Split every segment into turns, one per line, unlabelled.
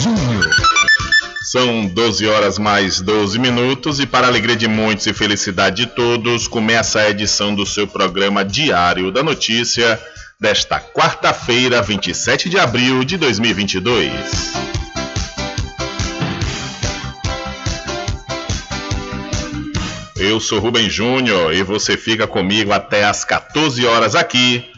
Júnior. São 12 horas mais 12 minutos e para alegria de muitos e felicidade de todos, começa a edição do seu programa Diário da Notícia desta quarta-feira, 27 de abril de 2022. Eu sou Rubem Júnior e você fica comigo até às 14 horas aqui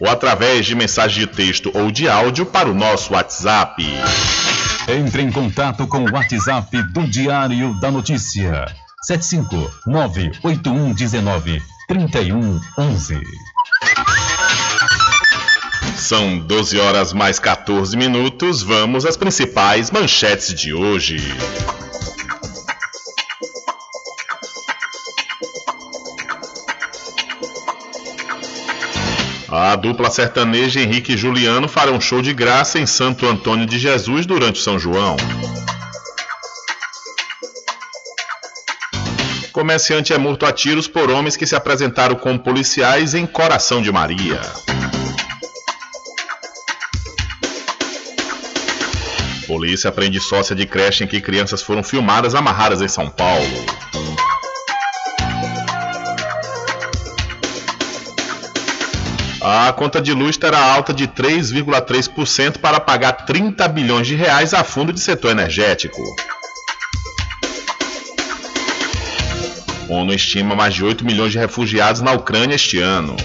ou através de mensagem de texto ou de áudio para o nosso WhatsApp.
Entre em contato com o WhatsApp do Diário da Notícia. 759-8119-3111.
São 12 horas mais 14 minutos. Vamos às principais manchetes de hoje. A dupla sertaneja Henrique e Juliano farão show de graça em Santo Antônio de Jesus durante São João. Comerciante é morto a tiros por homens que se apresentaram como policiais em Coração de Maria. Polícia prende sócia de creche em que crianças foram filmadas amarradas em São Paulo. A conta de luz terá alta de 3,3% para pagar 30 bilhões de reais a fundo de setor energético. ONU estima mais de 8 milhões de refugiados na Ucrânia este ano.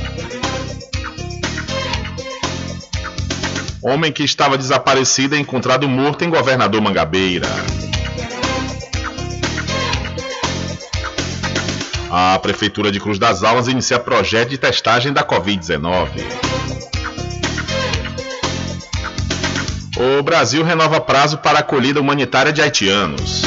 Homem que estava desaparecido é encontrado morto em Governador Mangabeira. A Prefeitura de Cruz das Almas inicia projeto de testagem da Covid-19. O Brasil renova prazo para acolhida humanitária de haitianos.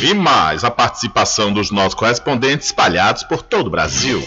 E mais a participação dos nossos correspondentes espalhados por todo o Brasil.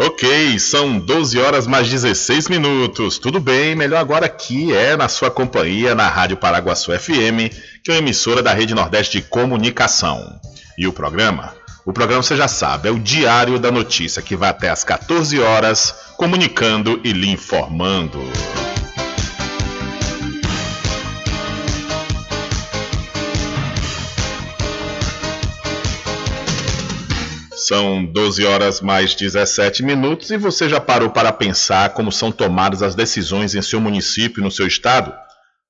Ok, são 12 horas mais 16 minutos. Tudo bem, melhor agora aqui é na sua companhia na Rádio Paraguaçu FM, que é uma emissora da Rede Nordeste de Comunicação. E o programa? O programa você já sabe, é o Diário da Notícia, que vai até às 14 horas, comunicando e lhe informando. São 12 horas mais 17 minutos e você já parou para pensar como são tomadas as decisões em seu município e no seu estado?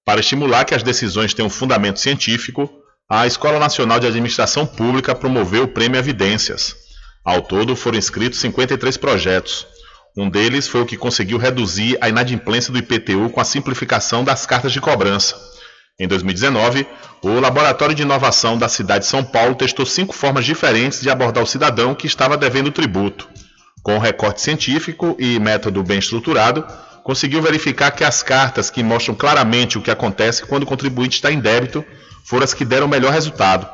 Para estimular que as decisões tenham fundamento científico, a Escola Nacional de Administração Pública promoveu o Prêmio Evidências. Ao todo foram inscritos 53 projetos. Um deles foi o que conseguiu reduzir a inadimplência do IPTU com a simplificação das cartas de cobrança. Em 2019, o Laboratório de Inovação da cidade de São Paulo testou cinco formas diferentes de abordar o cidadão que estava devendo tributo. Com recorte científico e método bem estruturado, conseguiu verificar que as cartas que mostram claramente o que acontece quando o contribuinte está em débito foram as que deram o melhor resultado.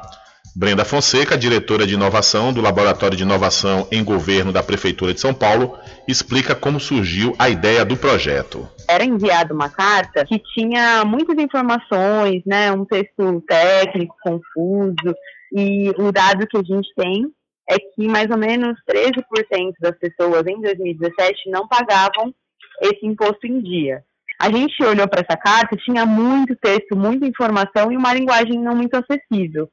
Brenda Fonseca, diretora de inovação do Laboratório de Inovação em Governo da Prefeitura de São Paulo, explica como surgiu a ideia do projeto.
Era enviada uma carta que tinha muitas informações, né, um texto técnico confuso, e o dado que a gente tem é que mais ou menos 13% das pessoas em 2017 não pagavam esse imposto em dia. A gente olhou para essa carta, tinha muito texto, muita informação e uma linguagem não muito acessível.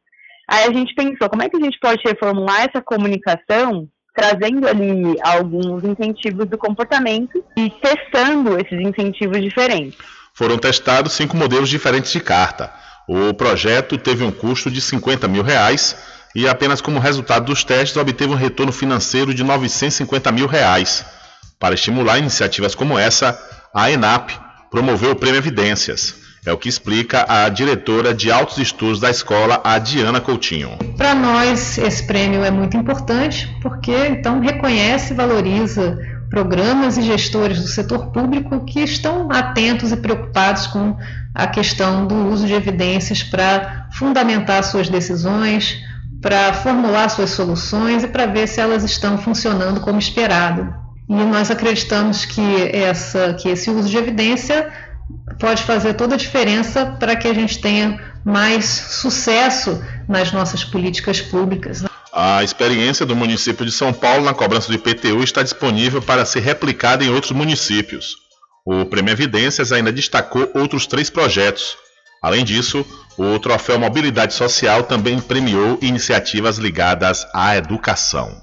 Aí a gente pensou, como é que a gente pode reformular essa comunicação, trazendo ali alguns incentivos do comportamento e testando esses incentivos diferentes.
Foram testados cinco modelos diferentes de carta. O projeto teve um custo de 50 mil reais e apenas como resultado dos testes obteve um retorno financeiro de 950 mil reais. Para estimular iniciativas como essa, a ENAP promoveu o Prêmio Evidências. É o que explica a diretora de altos estudos da escola, a Diana Coutinho.
Para nós, esse prêmio é muito importante porque então reconhece e valoriza programas e gestores do setor público que estão atentos e preocupados com a questão do uso de evidências para fundamentar suas decisões, para formular suas soluções e para ver se elas estão funcionando como esperado. E nós acreditamos que, essa, que esse uso de evidência pode fazer toda a diferença para que a gente tenha mais sucesso nas nossas políticas públicas.
A experiência do município de São Paulo na cobrança do IPTU está disponível para ser replicada em outros municípios. O Prêmio Evidências ainda destacou outros três projetos. Além disso, o Troféu Mobilidade Social também premiou iniciativas ligadas à educação.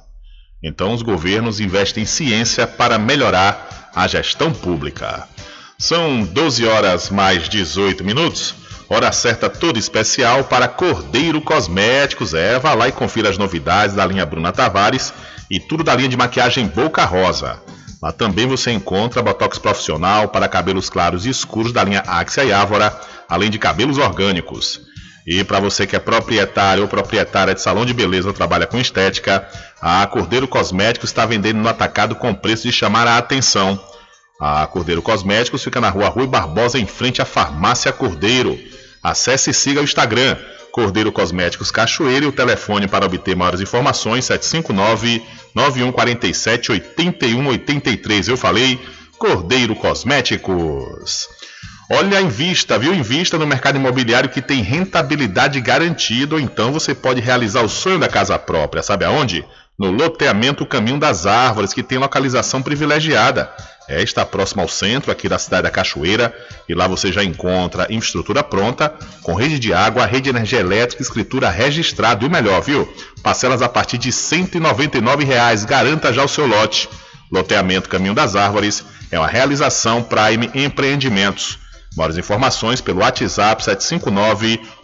Então, os governos investem em ciência para melhorar a gestão pública. São 12 horas mais 18 minutos. Hora certa toda especial para Cordeiro Cosméticos. É, vá lá e confira as novidades da linha Bruna Tavares e tudo da linha de maquiagem Boca Rosa. Lá também você encontra botox profissional para cabelos claros e escuros da linha Axia e Ávora, além de cabelos orgânicos. E para você que é proprietário ou proprietária de salão de beleza ou trabalha com estética, a Cordeiro Cosméticos está vendendo no atacado com preço de chamar a atenção. A Cordeiro Cosméticos fica na rua Rui Barbosa, em frente à Farmácia Cordeiro. Acesse e siga o Instagram Cordeiro Cosméticos Cachoeira e o telefone para obter maiores informações 759 9147 8183. Eu falei Cordeiro Cosméticos. Olha, invista, viu? Invista no mercado imobiliário que tem rentabilidade garantida, ou então você pode realizar o sonho da casa própria. Sabe aonde? No loteamento Caminho das Árvores, que tem localização privilegiada. É, está próximo ao centro aqui da cidade da Cachoeira e lá você já encontra infraestrutura pronta, com rede de água, rede de energia elétrica, escritura registrada e o melhor, viu? Parcelas a partir de 199 reais. garanta já o seu lote. Loteamento Caminho das Árvores é uma realização Prime Empreendimentos. Maiores informações pelo WhatsApp 759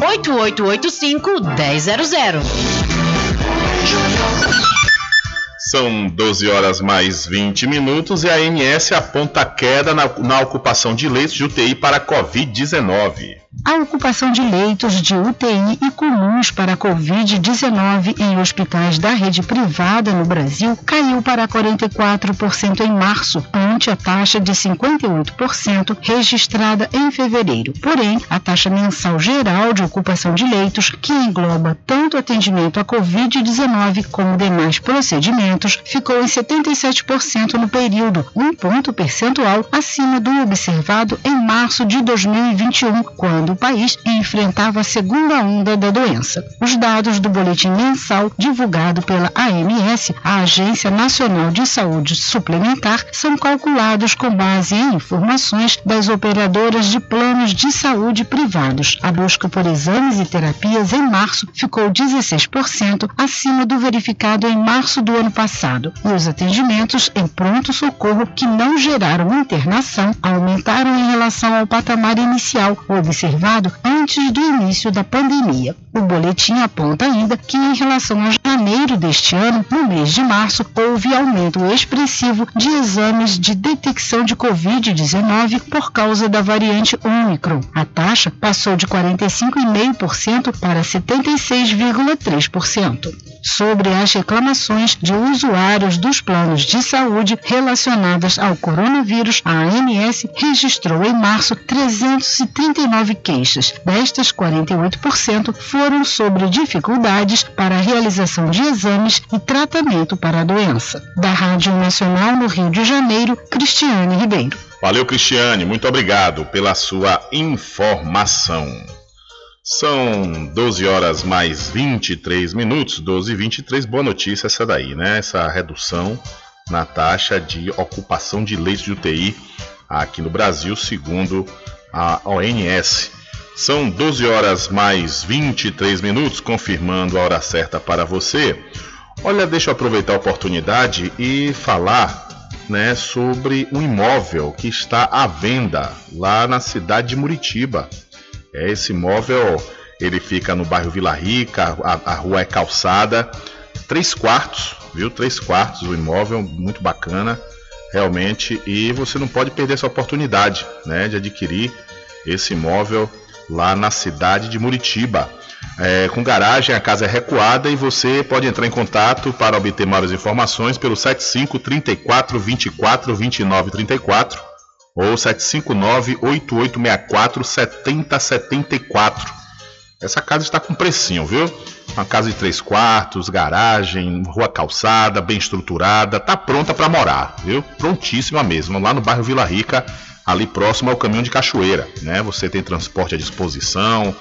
98885 1000.
São 12 horas mais 20 minutos e a ANS aponta queda na, na ocupação de leitos de UTI para Covid-19.
A ocupação de leitos de UTI e comuns para Covid-19 em hospitais da rede privada no Brasil caiu para 44% em março, ante a taxa de 58% registrada em fevereiro. Porém, a taxa mensal geral de ocupação de leitos, que engloba tanto atendimento a Covid-19 como demais procedimentos, ficou em 77% no período, um ponto percentual acima do observado em março de 2021, quando do país enfrentava a segunda onda da doença. Os dados do boletim mensal divulgado pela AMS, a Agência Nacional de Saúde Suplementar, são calculados com base em informações das operadoras de planos de saúde privados. A busca por exames e terapias em março ficou 16% acima do verificado em março do ano passado. E os atendimentos em pronto-socorro que não geraram internação aumentaram em relação ao patamar inicial, observado observado antes do início da pandemia. O boletim aponta ainda que, em relação a janeiro deste ano, no mês de março, houve aumento expressivo de exames de detecção de Covid-19 por causa da variante Omicron. A taxa passou de 45,5% para 76,3%. Sobre as reclamações de usuários dos planos de saúde relacionadas ao coronavírus, a ANS registrou em março 339 queixas. Destas, 48% foram sobre dificuldades para a realização de exames e tratamento para a doença. Da Rádio Nacional no Rio de Janeiro, Cristiane Ribeiro.
Valeu, Cristiane. Muito obrigado pela sua informação. São 12 horas mais 23 minutos, 12 e 23. Boa notícia essa daí, né? Essa redução na taxa de ocupação de leitos de UTI aqui no Brasil, segundo a ONS. São 12 horas mais 23 minutos, confirmando a hora certa para você. Olha, deixa eu aproveitar a oportunidade e falar né, sobre um imóvel que está à venda lá na cidade de Muritiba. É esse imóvel Ele fica no bairro Vila Rica, a, a rua é calçada, três quartos, viu? Três quartos o imóvel, muito bacana, realmente. E você não pode perder essa oportunidade, né, de adquirir esse imóvel lá na cidade de Muritiba. É, com garagem, a casa é recuada e você pode entrar em contato para obter maiores informações pelo 75 34 24 29 34 ou 759 8864 7074. Essa casa está com precinho, viu? Uma casa de três quartos, garagem, rua calçada, bem estruturada, tá pronta para morar, viu? Prontíssima mesmo, lá no bairro Vila Rica, ali próximo ao caminho de Cachoeira, né? Você tem transporte à disposição,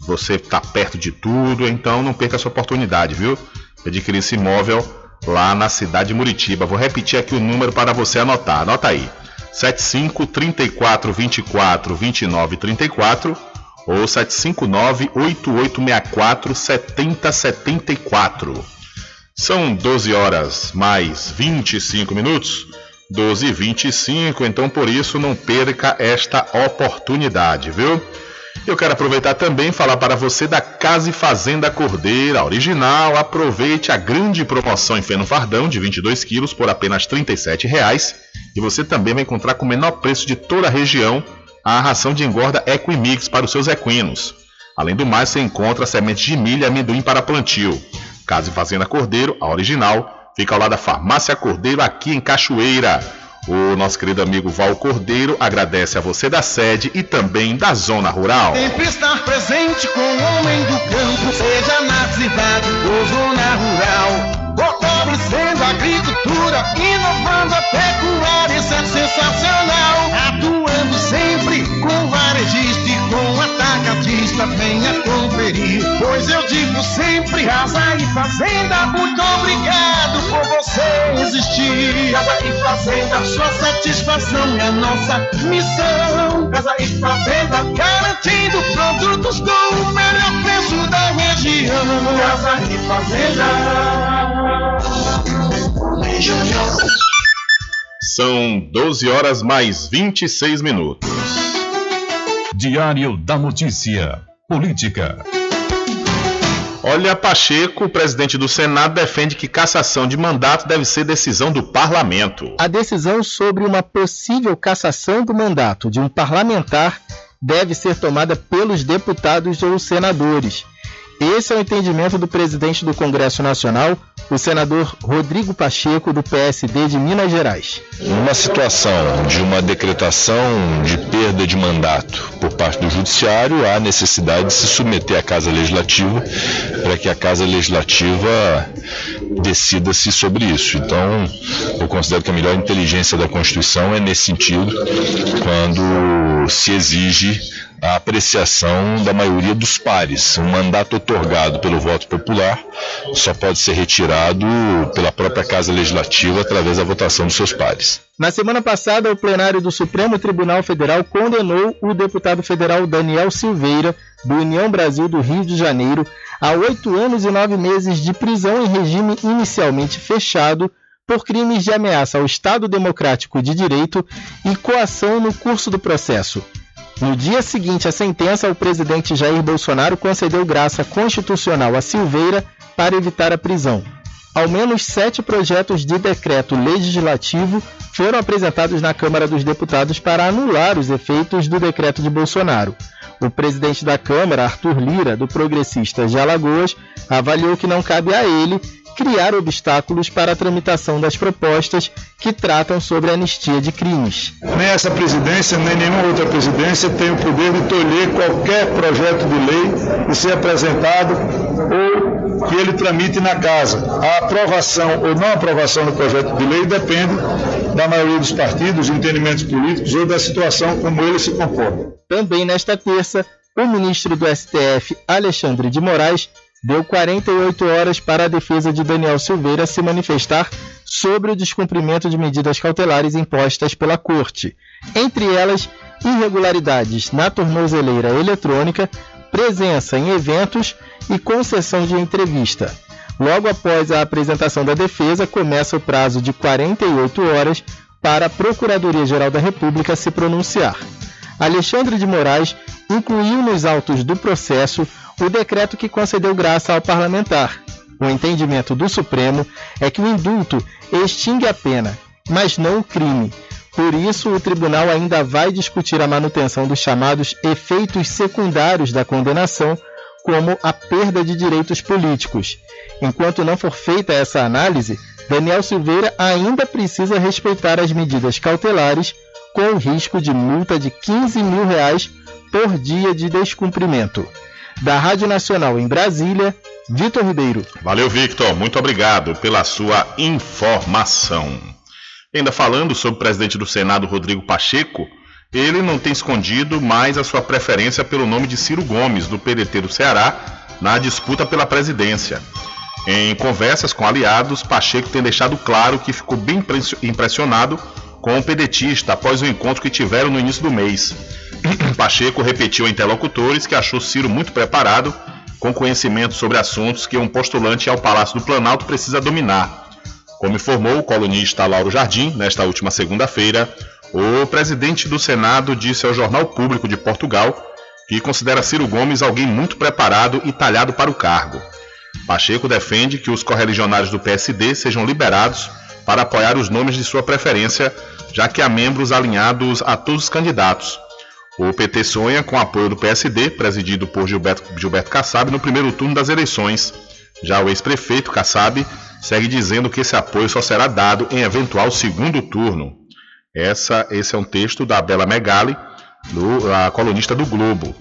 você está perto de tudo, então não perca essa oportunidade, viu? Adquirir esse imóvel lá na cidade de Muritiba. Vou repetir aqui o número para você anotar. Anota aí. 75 34 24 29 34 ou 759 8864 7074. São 12 horas mais 25 minutos. 12 e 25, então por isso não perca esta oportunidade, viu? Eu quero aproveitar também e falar para você da Casa e Fazenda Cordeira original. Aproveite a grande promoção em feno fardão de 22 quilos por apenas R$ 37,00. E você também vai encontrar com o menor preço de toda a região a ração de engorda Equimix para os seus equinos. Além do mais, você encontra sementes de milho e amendoim para plantio. Casa e Fazenda Cordeiro, a original, fica ao lado da Farmácia Cordeiro aqui em Cachoeira. O nosso querido amigo Val Cordeiro agradece a você da sede e também da zona rural.
Sempre estar presente com o homem do campo, seja na cidade ou zona rural. Fortalecendo a agricultura, inovando a pecuária, isso é sensacional. Atacadista, venha conferir. Pois eu digo sempre, casa e fazenda, muito obrigado por você existir. Casa e fazenda, sua satisfação é a nossa missão. Casa e fazenda, garantindo produtos com o melhor preço da região. Casa e fazenda.
São 12 horas mais 26 minutos.
Diário da Notícia. Política.
Olha, Pacheco, presidente do Senado, defende que cassação de mandato deve ser decisão do parlamento.
A decisão sobre uma possível cassação do mandato de um parlamentar deve ser tomada pelos deputados ou senadores. Esse é o entendimento do presidente do Congresso Nacional, o senador Rodrigo Pacheco, do PSD de Minas Gerais.
Numa situação de uma decretação de perda de mandato por parte do Judiciário, há necessidade de se submeter à Casa Legislativa para que a Casa Legislativa decida-se sobre isso. Então, eu considero que a melhor inteligência da Constituição é nesse sentido, quando se exige a apreciação da maioria dos pares. Um mandato otorgado pelo voto popular só pode ser retirado pela própria Casa Legislativa através da votação dos seus pares.
Na semana passada, o plenário do Supremo Tribunal Federal condenou o deputado federal Daniel Silveira, do União Brasil do Rio de Janeiro, a oito anos e nove meses de prisão em regime inicialmente fechado por crimes de ameaça ao Estado Democrático de Direito e coação no curso do processo. No dia seguinte à sentença, o presidente Jair Bolsonaro concedeu graça constitucional a Silveira para evitar a prisão. Ao menos sete projetos de decreto legislativo foram apresentados na Câmara dos Deputados para anular os efeitos do decreto de Bolsonaro. O presidente da Câmara, Arthur Lira, do Progressistas de Alagoas, avaliou que não cabe a ele criar obstáculos para a tramitação das propostas que tratam sobre a anistia de crimes.
Nem essa presidência, nem nenhuma outra presidência tem o poder de tolher qualquer projeto de lei que seja apresentado ou que ele tramite na casa. A aprovação ou não aprovação do projeto de lei depende da maioria dos partidos, entendimentos políticos ou da situação como ele se comporta.
Também nesta terça, o ministro do STF, Alexandre de Moraes, deu 48 horas para a defesa de Daniel Silveira se manifestar sobre o descumprimento de medidas cautelares impostas pela Corte, entre elas irregularidades na tornozeleira eletrônica, presença em eventos e concessão de entrevista. Logo após a apresentação da defesa, começa o prazo de 48 horas para a Procuradoria-Geral da República se pronunciar. Alexandre de Moraes incluiu nos autos do processo o decreto que concedeu graça ao parlamentar. O entendimento do Supremo é que o indulto extingue a pena, mas não o crime. Por isso, o tribunal ainda vai discutir a manutenção dos chamados efeitos secundários da condenação, como a perda de direitos políticos. Enquanto não for feita essa análise, Daniel Silveira ainda precisa respeitar as medidas cautelares, com o risco de multa de 15 mil reais por dia de descumprimento. Da Rádio Nacional em Brasília, Vitor Ribeiro.
Valeu, Victor. Muito obrigado pela sua informação. Ainda falando sobre o presidente do Senado, Rodrigo Pacheco, ele não tem escondido mais a sua preferência pelo nome de Ciro Gomes, do PDT do Ceará, na disputa pela presidência. Em conversas com aliados, Pacheco tem deixado claro que ficou bem impressionado com o pedetista após o encontro que tiveram no início do mês. Pacheco repetiu a interlocutores que achou Ciro muito preparado com conhecimento sobre assuntos que um postulante ao Palácio do Planalto precisa dominar. Como informou o colunista Lauro Jardim, nesta última segunda-feira, o presidente do Senado disse ao Jornal Público de Portugal que considera Ciro Gomes alguém muito preparado e talhado para o cargo. Pacheco defende que os correligionários do PSD sejam liberados para apoiar os nomes de sua preferência, já que há membros alinhados a todos os candidatos, o PT sonha com apoio do PSD, presidido por Gilberto, Gilberto Kassab, no primeiro turno das eleições. Já o ex-prefeito Kassab segue dizendo que esse apoio só será dado em eventual segundo turno. Essa, esse é um texto da Bela Megali, do, a colunista do Globo,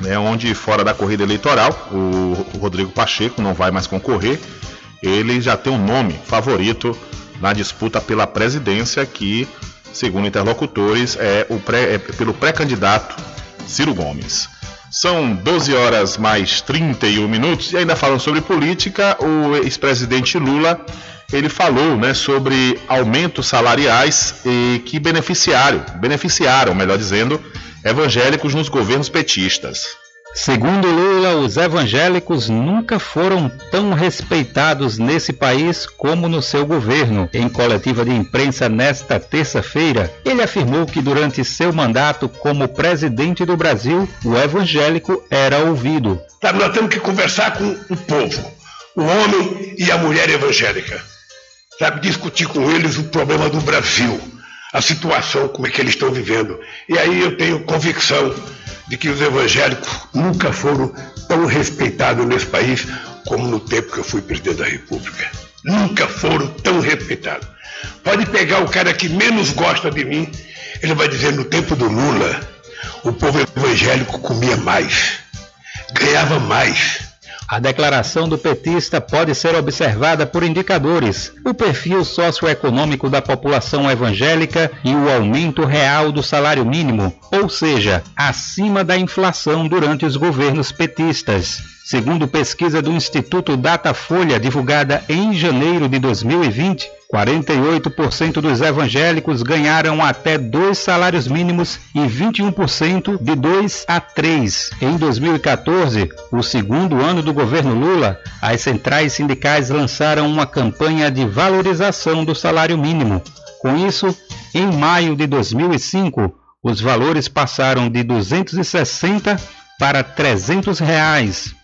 né, onde, fora da corrida eleitoral, o, o Rodrigo Pacheco não vai mais concorrer. Ele já tem um nome favorito na disputa pela presidência, que segundo interlocutores, é, o pré, é pelo pré-candidato Ciro Gomes. São 12 horas mais 31 minutos e ainda falando sobre política, o ex-presidente Lula ele falou né, sobre aumentos salariais e que beneficiaram, beneficiaram, melhor dizendo, evangélicos nos governos petistas.
Segundo Lula, os evangélicos nunca foram tão respeitados nesse país como no seu governo. Em coletiva de imprensa nesta terça-feira, ele afirmou que durante seu mandato como presidente do Brasil, o evangélico era ouvido.
Sabe, nós temos que conversar com o povo, o homem e a mulher evangélica. Sabe, discutir com eles o problema do Brasil, a situação, como é que eles estão vivendo. E aí eu tenho convicção de que os evangélicos nunca foram tão respeitados nesse país como no tempo que eu fui presidente da República. Nunca foram tão respeitados. Pode pegar o cara que menos gosta de mim, ele vai dizer: no tempo do Lula, o povo evangélico comia mais, ganhava mais
a declaração do petista pode ser observada por indicadores: o perfil socioeconômico da população evangélica e o aumento real do salário mínimo, ou seja, acima da inflação durante os governos petistas. Segundo pesquisa do Instituto Datafolha, divulgada em janeiro de 2020, 48% dos evangélicos ganharam até dois salários mínimos e 21% de dois a três. Em 2014, o segundo ano do governo Lula, as centrais sindicais lançaram uma campanha de valorização do salário mínimo. Com isso, em maio de 2005, os valores passaram de 260 para 300 reais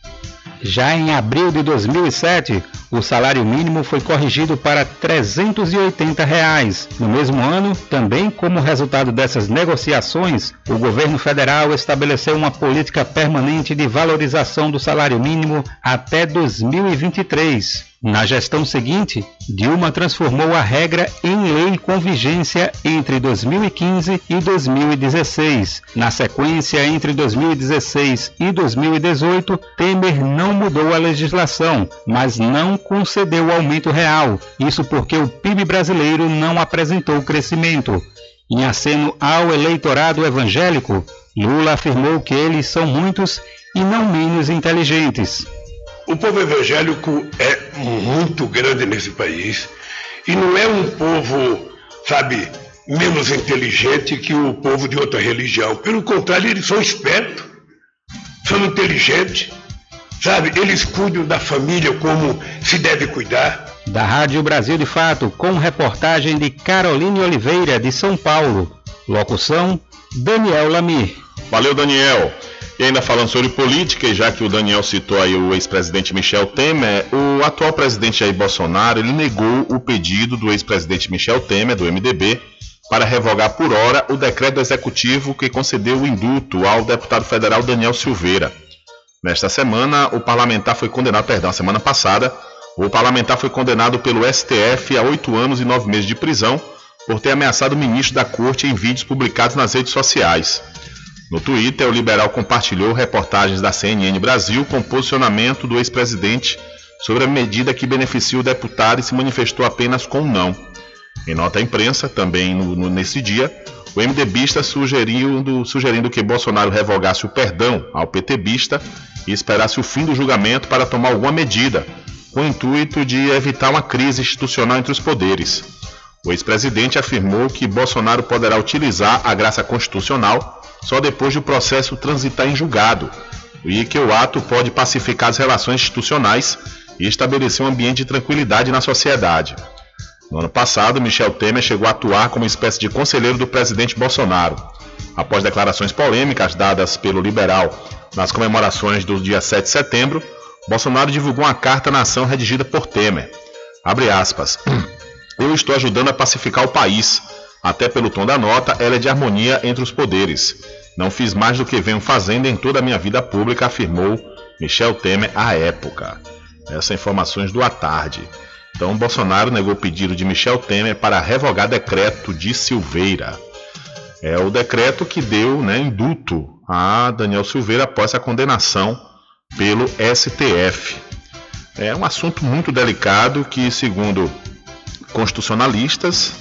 já em abril de 2007, o salário mínimo foi corrigido para 380 reais. No mesmo ano, também como resultado dessas negociações, o governo federal estabeleceu uma política permanente de valorização do salário mínimo até 2023. Na gestão seguinte, Dilma transformou a regra em lei com vigência entre 2015 e 2016. Na sequência, entre 2016 e 2018, Temer não mudou a legislação, mas não concedeu aumento real. Isso porque o PIB brasileiro não apresentou crescimento. Em aceno ao eleitorado evangélico, Lula afirmou que eles são muitos e não menos inteligentes.
O povo evangélico é muito grande nesse país e não é um povo, sabe, menos inteligente que o povo de outra religião. Pelo contrário, eles são espertos, são inteligentes, sabe? Eles cuidam da família como se deve cuidar.
Da Rádio Brasil de Fato, com reportagem de Caroline Oliveira, de São Paulo. Locução: Daniel Lamir.
Valeu, Daniel. E ainda falando sobre política, já que o Daniel citou aí o ex-presidente Michel Temer, o atual presidente Jair Bolsonaro, ele negou o pedido do ex-presidente Michel Temer, do MDB, para revogar por hora o decreto executivo que concedeu o indulto ao deputado federal Daniel Silveira. Nesta semana, o parlamentar foi condenado, perdão, semana passada, o parlamentar foi condenado pelo STF a oito anos e nove meses de prisão por ter ameaçado o ministro da Corte em vídeos publicados nas redes sociais. No Twitter, o liberal compartilhou reportagens da CNN Brasil com posicionamento do ex-presidente sobre a medida que beneficia o deputado e se manifestou apenas com um não. Em nota à imprensa, também no, no, nesse dia, o MDBista sugerindo, sugerindo que Bolsonaro revogasse o perdão ao PTBista e esperasse o fim do julgamento para tomar alguma medida, com o intuito de evitar uma crise institucional entre os poderes. O ex-presidente afirmou que Bolsonaro poderá utilizar a graça constitucional só depois de o processo transitar em julgado e que o ato pode pacificar as relações institucionais e estabelecer um ambiente de tranquilidade na sociedade. No ano passado, Michel Temer chegou a atuar como espécie de conselheiro do presidente Bolsonaro. Após declarações polêmicas dadas pelo liberal nas comemorações do dia 7 de setembro, Bolsonaro divulgou uma carta na ação redigida por Temer. Abre aspas. Eu estou ajudando a pacificar o país. Até pelo tom da nota, ela é de harmonia entre os poderes. Não fiz mais do que venho fazendo em toda a minha vida pública, afirmou Michel Temer à época. Essas informações do à tarde. Então, Bolsonaro negou o pedido de Michel Temer para revogar decreto de Silveira. É o decreto que deu né, indulto a Daniel Silveira após a condenação pelo STF. É um assunto muito delicado que, segundo constitucionalistas,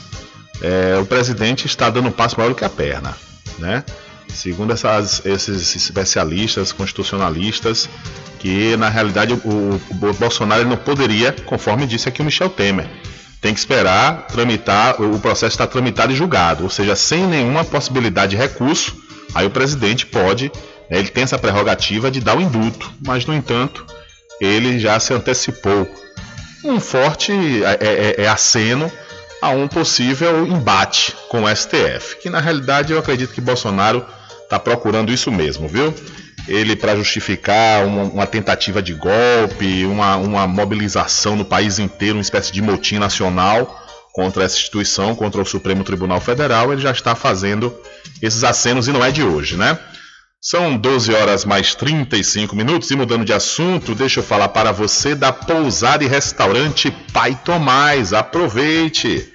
é, o presidente está dando um passo maior do que a perna. Né? Segundo essas, esses especialistas constitucionalistas, que na realidade o, o Bolsonaro não poderia, conforme disse aqui o Michel Temer, tem que esperar tramitar, o processo está tramitado e julgado, ou seja, sem nenhuma possibilidade de recurso, aí o presidente pode, né, ele tem essa prerrogativa de dar o indulto, mas no entanto, ele já se antecipou. Um forte é, é, é aceno a um possível embate com o STF, que na realidade eu acredito que Bolsonaro está procurando isso mesmo, viu? Ele, para justificar uma, uma, tentativa de golpe, uma, uma mobilização no país inteiro, uma espécie de motim nacional contra essa instituição, contra o Supremo Tribunal Federal, ele já está fazendo esses acenos e não é de hoje, né? São 12 horas mais 35 minutos e mudando de assunto, deixa eu falar para você da pousada e restaurante Pai Tomás. Aproveite!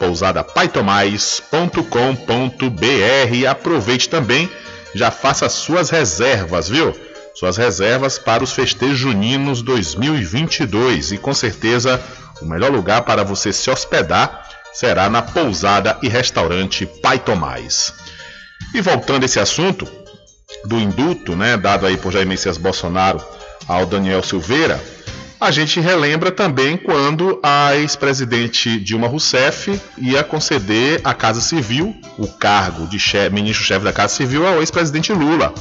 pousadapaitomais.com.br. Aproveite também, já faça suas reservas, viu? Suas reservas para os festejos juninos 2022 e com certeza o melhor lugar para você se hospedar será na pousada e restaurante Pai Tomás. E voltando a esse assunto do indulto, né, dado aí por Jair Messias Bolsonaro ao Daniel Silveira, a gente relembra também quando a ex-presidente Dilma Rousseff ia conceder à Casa Civil o cargo de ministro-chefe da Casa Civil ao ex-presidente Lula.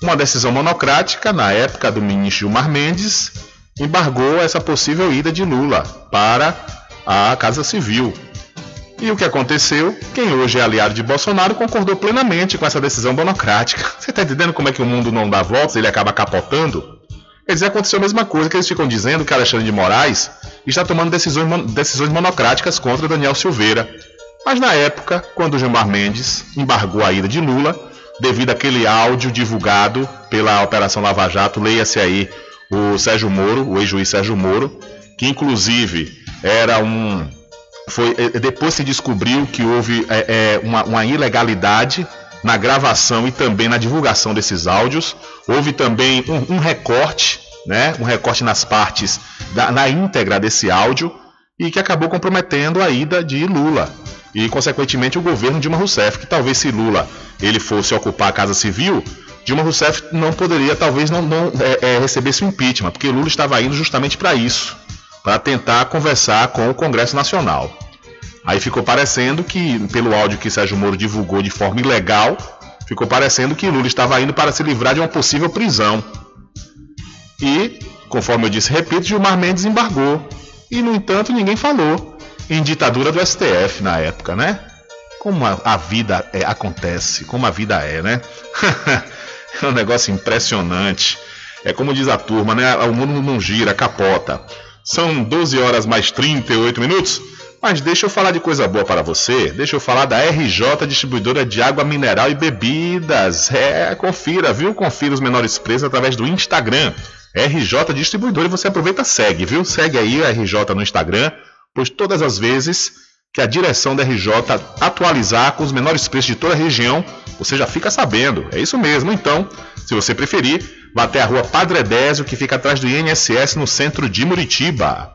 Uma decisão monocrática, na época do ministro Gilmar Mendes, embargou essa possível ida de Lula para a Casa Civil. E o que aconteceu? Quem hoje é aliado de Bolsonaro concordou plenamente com essa decisão monocrática. Você está entendendo como é que o mundo não dá voltas, ele acaba capotando? Dizer, aconteceu a mesma coisa que eles ficam dizendo que Alexandre de Moraes está tomando decisões, decisões monocráticas contra Daniel Silveira. Mas na época, quando Gilmar Mendes embargou a ida de Lula, devido àquele áudio divulgado pela Operação Lava Jato, leia-se aí o Sérgio Moro, o ex-juiz Sérgio Moro, que inclusive era um. Foi, depois se descobriu que houve é, uma, uma ilegalidade na gravação e também na divulgação desses áudios. Houve também um, um recorte, né, um recorte nas partes, da, na íntegra desse áudio, e que acabou comprometendo a ida de Lula e, consequentemente, o governo Dilma Rousseff, que talvez se Lula ele fosse ocupar a Casa Civil, Dilma Rousseff não poderia, talvez, não, não é, é, recebesse o impeachment, porque Lula estava indo justamente para isso, para tentar conversar com o Congresso Nacional. Aí ficou parecendo que, pelo áudio que Sérgio Moro divulgou de forma ilegal, ficou parecendo que Lula estava indo para se livrar de uma possível prisão. E, conforme eu disse, repito, Gilmar Mendes embargou. E, no entanto, ninguém falou em ditadura do STF na época, né? Como a, a vida é, acontece, como a vida é, né? é um negócio impressionante. É como diz a turma, né? O mundo não gira, capota. São 12 horas mais 38 minutos. Mas deixa eu falar de coisa boa para você. Deixa eu falar da RJ Distribuidora de Água Mineral e Bebidas. É, confira, viu? Confira os menores preços através do Instagram. RJ Distribuidora e você aproveita segue, viu? Segue aí a RJ no Instagram, pois todas as vezes que a direção da RJ atualizar com os menores preços de toda a região, você já fica sabendo. É isso mesmo. Então, se você preferir, vá até a rua Padre Edésio, que fica atrás do INSS no centro de Muritiba.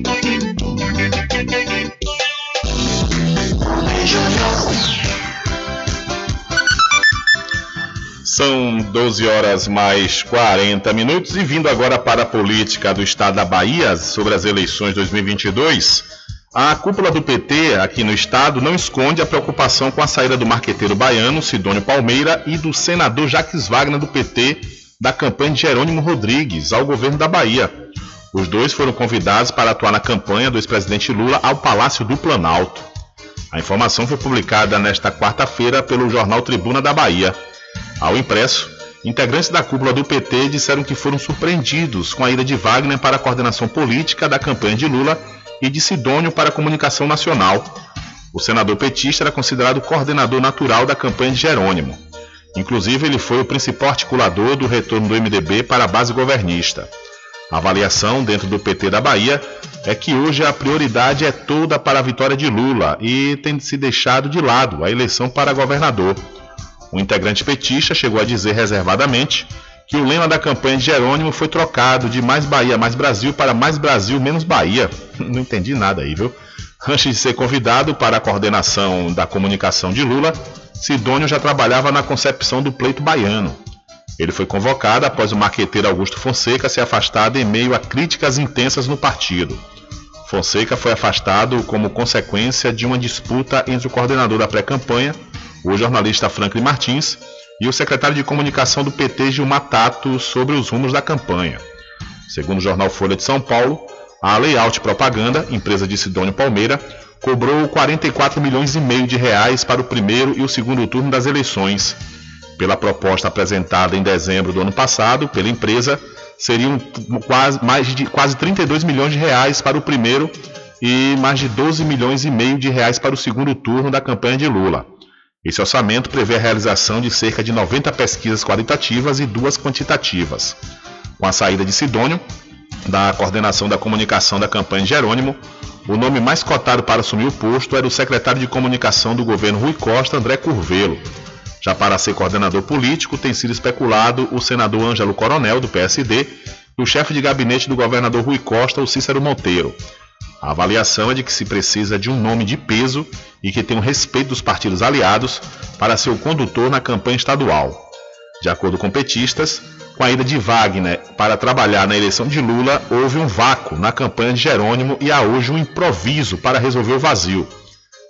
São 12 horas mais 40 minutos e vindo agora para a política do estado da Bahia sobre as eleições 2022. A cúpula do PT aqui no estado não esconde a preocupação com a saída do marqueteiro baiano Sidônio Palmeira e do senador Jaques Wagner do PT da campanha de Jerônimo Rodrigues ao governo da Bahia. Os dois foram convidados para atuar na campanha do ex-presidente Lula ao Palácio do Planalto. A informação foi publicada nesta quarta-feira pelo jornal Tribuna da Bahia. Ao impresso, integrantes da cúpula do PT disseram que foram surpreendidos com a ida de Wagner para a coordenação política da campanha de Lula e de Sidônio para a comunicação nacional. O senador petista era considerado coordenador natural da campanha de Jerônimo. Inclusive, ele foi o principal articulador do retorno do MDB para a base governista. A avaliação dentro do PT da Bahia é que hoje a prioridade é toda para a vitória de Lula e tem se deixado de lado a eleição para governador. O integrante petista chegou a dizer reservadamente que o lema da campanha de Jerônimo foi trocado de Mais Bahia, Mais Brasil para Mais Brasil, menos Bahia. Não entendi nada aí, viu? Antes de ser convidado para a coordenação da comunicação de Lula, Sidônio já trabalhava na concepção do pleito baiano. Ele foi convocado após o marqueteiro Augusto Fonseca ser afastado em meio a críticas intensas no partido. Fonseca foi afastado como consequência de uma disputa entre o coordenador da pré-campanha, o jornalista Franklin Martins, e o secretário de comunicação do PT, Gilmar Tato, sobre os rumos da campanha. Segundo o jornal Folha de São Paulo, a Layout Propaganda, empresa de Sidônio Palmeira, cobrou 44 milhões e meio de reais para o primeiro e o segundo turno das eleições. Pela proposta apresentada em dezembro do ano passado pela empresa, seriam quase, mais de quase 32 milhões de reais para o primeiro e mais de 12 milhões e meio de reais para o segundo turno da campanha de Lula. Esse orçamento prevê a realização de cerca de 90 pesquisas qualitativas e duas quantitativas. Com a saída de Sidônio, da coordenação da comunicação da campanha Jerônimo, o nome mais cotado para assumir o posto era o secretário de comunicação do governo Rui Costa, André Curvelo. Já para ser coordenador político, tem sido especulado o senador Ângelo Coronel, do PSD, e o chefe de gabinete do governador Rui Costa, o Cícero Monteiro. A avaliação é de que se precisa de um nome de peso e que tenha o respeito dos partidos aliados para ser o condutor na campanha estadual. De acordo com petistas, com a ida de Wagner para trabalhar na eleição de Lula, houve um vácuo na campanha de Jerônimo e há hoje um improviso para resolver o vazio.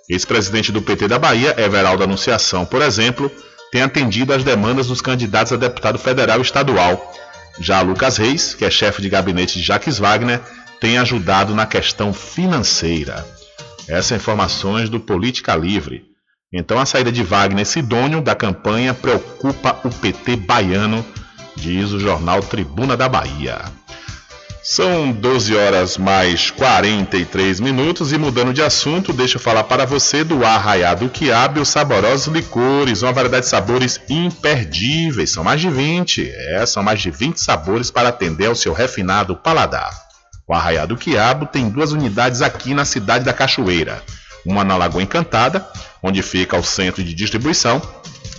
Ex-presidente do PT da Bahia, Everaldo Anunciação, por exemplo, tem atendido às demandas dos candidatos a deputado federal e estadual. Já Lucas Reis, que é chefe de gabinete de Jacques Wagner, tem ajudado na questão financeira. Essas informações do Política Livre. Então a saída de Wagner Sidônio da campanha preocupa o PT baiano, diz o jornal Tribuna da Bahia. São 12 horas mais 43 minutos e mudando de assunto, deixa eu falar para você do Arraiado Quiabo e os saborosos licores, uma variedade de sabores imperdíveis, são mais de 20, é, são mais de 20 sabores para atender ao seu refinado paladar. O Arraiado Quiabo tem duas unidades aqui na cidade da Cachoeira, uma na Lagoa Encantada, onde fica o centro de distribuição,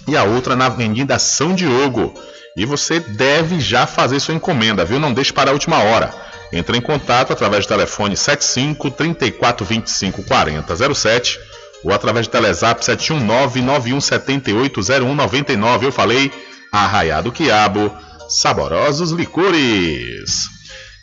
e a outra na Avenida São Diogo, e você deve já fazer sua encomenda, viu? Não deixe para a última hora. Entre em contato através do telefone 75 34 25 40 07 ou através do Telezap 719 9178 0199. Eu falei Arraiado Quiabo, saborosos licores.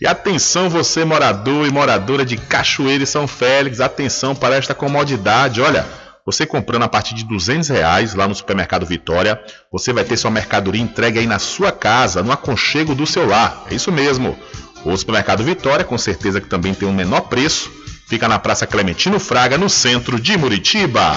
E atenção você morador e moradora de Cachoeira e São Félix, atenção para esta comodidade, olha... Você comprando a partir de 200 reais lá no supermercado Vitória, você vai ter sua mercadoria entregue aí na sua casa, no aconchego do seu lar. É isso mesmo. O supermercado Vitória, com certeza que também tem um menor preço, fica na Praça Clementino Fraga, no centro de Muritiba.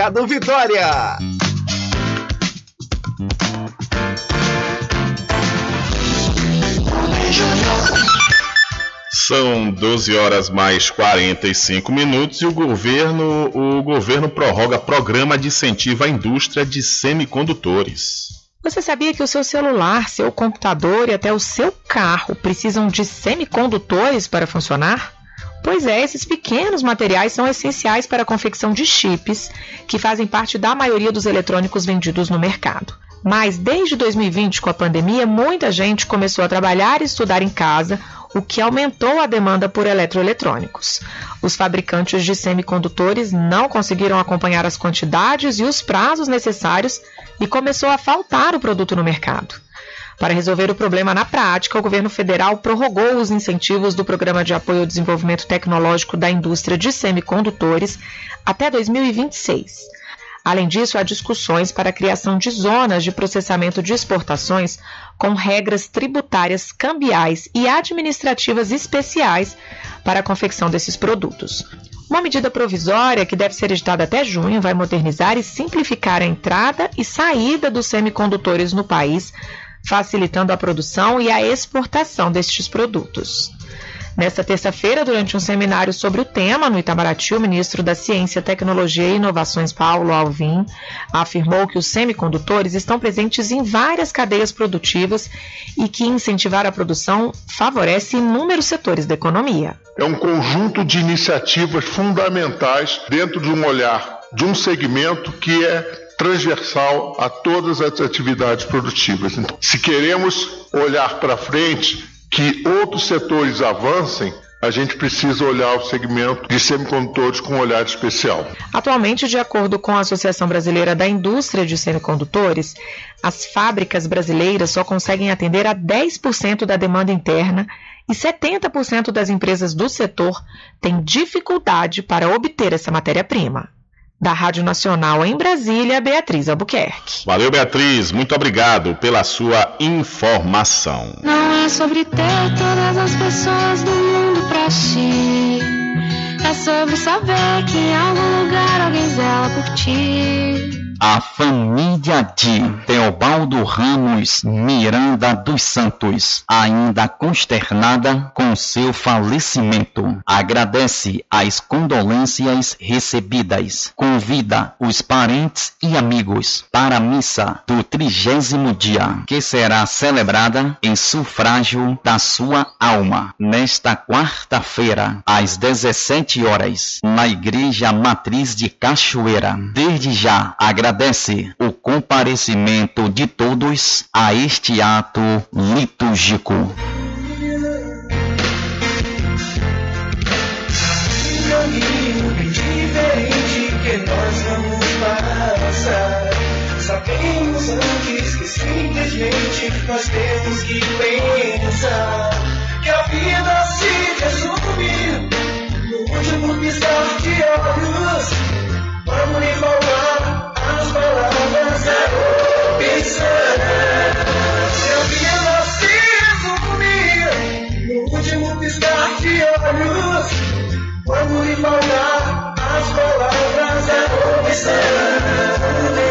Mercado Vitória.
São 12 horas mais 45 minutos e o governo, o governo prorroga programa de incentivo à indústria de semicondutores.
Você sabia que o seu celular, seu computador e até o seu carro precisam de semicondutores para funcionar? Pois é, esses pequenos materiais são essenciais para a confecção de chips, que fazem parte da maioria dos eletrônicos vendidos no mercado. Mas desde 2020, com a pandemia, muita gente começou a trabalhar e estudar em casa, o que aumentou a demanda por eletroeletrônicos. Os fabricantes de semicondutores não conseguiram acompanhar as quantidades e os prazos necessários e começou a faltar o produto no mercado. Para resolver o problema na prática, o governo federal prorrogou os incentivos do Programa de Apoio ao Desenvolvimento Tecnológico da Indústria de Semicondutores até 2026. Além disso, há discussões para a criação de zonas de processamento de exportações com regras tributárias, cambiais e administrativas especiais para a confecção desses produtos. Uma medida provisória que deve ser editada até junho vai modernizar e simplificar a entrada e saída dos semicondutores no país facilitando a produção e a exportação destes produtos. Nesta terça-feira, durante um seminário sobre o tema no Itamaraty, o ministro da Ciência, Tecnologia e Inovações, Paulo Alvim, afirmou que os semicondutores estão presentes em várias cadeias produtivas e que incentivar a produção favorece inúmeros setores da economia.
É um conjunto de iniciativas fundamentais dentro de um olhar de um segmento que é transversal a todas as atividades produtivas. Então, se queremos olhar para frente, que outros setores avancem, a gente precisa olhar o segmento de semicondutores com um olhar especial.
Atualmente, de acordo com a Associação Brasileira da Indústria de Semicondutores, as fábricas brasileiras só conseguem atender a 10% da demanda interna e 70% das empresas do setor têm dificuldade para obter essa matéria-prima. Da Rádio Nacional em Brasília, Beatriz Albuquerque.
Valeu, Beatriz. Muito obrigado pela sua informação.
Não é sobre ter todas as pessoas do mundo pra ti. É sobre saber que em algum lugar alguém zela por ti.
A família
de Teobaldo Ramos Miranda dos Santos, ainda consternada com seu falecimento, agradece as condolências recebidas. Convida os parentes e amigos para a missa do trigésimo dia, que será celebrada em sufrágio da sua alma, nesta quarta-feira, às 17 horas, na Igreja Matriz de Cachoeira. Desde já agradece o comparecimento de todos a este ato litúrgico.
Sabemos antes que simplesmente nós temos que pensar que a vida se resume no último piscar de olhos. Vamos lhe faltar Quando lhe faltar as palavras da opção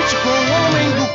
com o homem do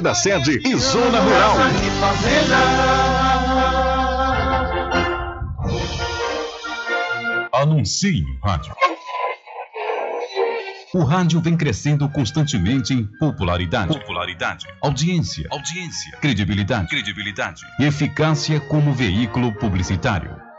da sede e Zona Rural.
Anuncie no rádio. O rádio vem crescendo constantemente em popularidade, popularidade, audiência, audiência, credibilidade, credibilidade e eficácia como veículo publicitário.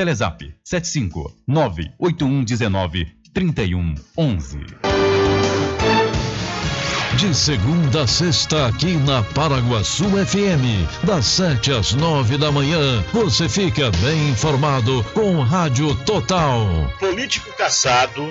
Telezap 75 98119 3111.
De segunda a sexta, aqui na Paraguaçu FM, das 7 às 9 da manhã, você fica bem informado com Rádio Total.
Político caçado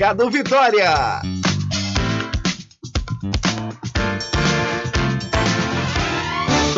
Vitória.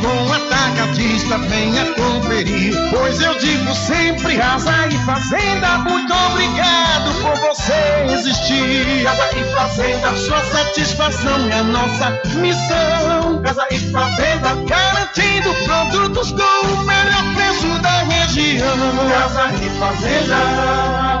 com atacadista, venha conferir. Pois eu digo sempre, casa e fazenda, muito obrigado por você existir. Casa e fazenda, sua satisfação é a nossa missão. Casa e fazenda, garantindo produtos com o melhor preço da região. Casa e fazenda.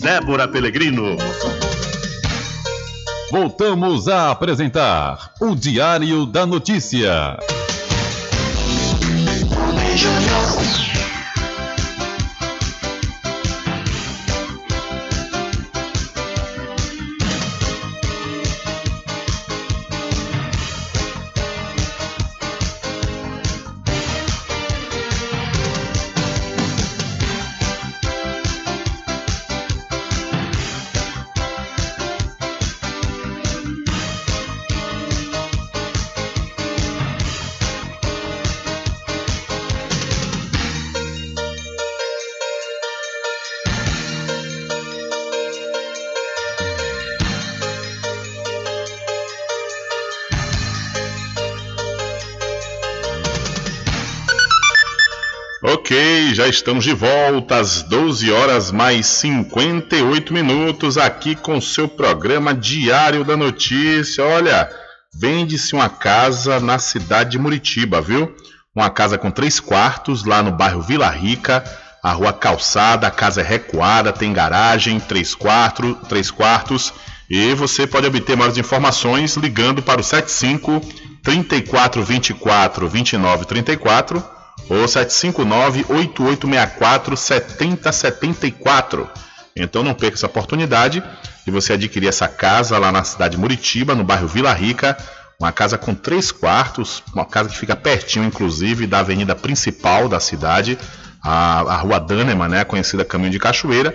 Débora Pelegrino.
Voltamos a apresentar o Diário da Notícia.
Já estamos de volta às 12 horas mais 58 minutos aqui com seu programa Diário da Notícia. Olha, vende-se uma casa na cidade de Muritiba, viu? Uma casa com três quartos lá no bairro Vila Rica, a rua Calçada, a casa é recuada, tem garagem, três quartos, três quartos. E você pode obter mais informações ligando para o 75 3424 2934 ou 759-8864-7074. Então não perca essa oportunidade de você adquirir essa casa lá na cidade de Muritiba, no bairro Vila Rica. Uma casa com três quartos, uma casa que fica pertinho, inclusive, da avenida principal da cidade, a, a Rua Daneman, né, conhecida Caminho de Cachoeira,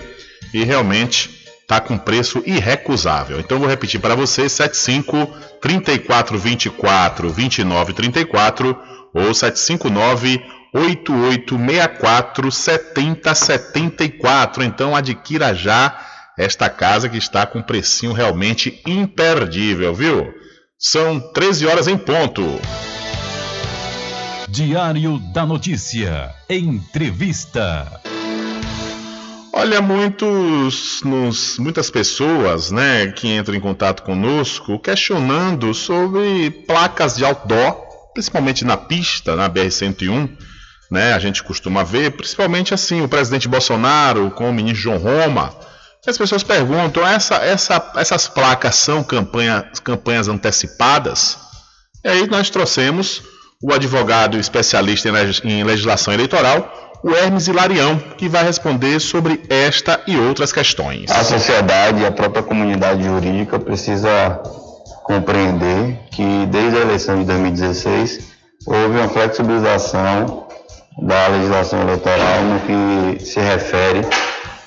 e realmente está com preço irrecusável. Então vou repetir para você: 75 3424 2934 ou 759 8864 7074. Então adquira já esta casa que está com precinho realmente imperdível, viu? São 13 horas em ponto.
Diário da Notícia. Entrevista.
Olha, muitos, nos, muitas pessoas né, que entram em contato conosco questionando sobre placas de outdoor, principalmente na pista, na BR-101, né? A gente costuma ver, principalmente assim, o presidente Bolsonaro com o ministro João Roma. As pessoas perguntam: essa, essa, essas placas são campanha, campanhas antecipadas? E aí nós trouxemos o advogado especialista em legislação eleitoral, o Hermes Hilarião, que vai responder sobre esta e outras questões.
A sociedade e a própria comunidade jurídica precisa compreender que desde a eleição de 2016 houve uma flexibilização da legislação eleitoral no que se refere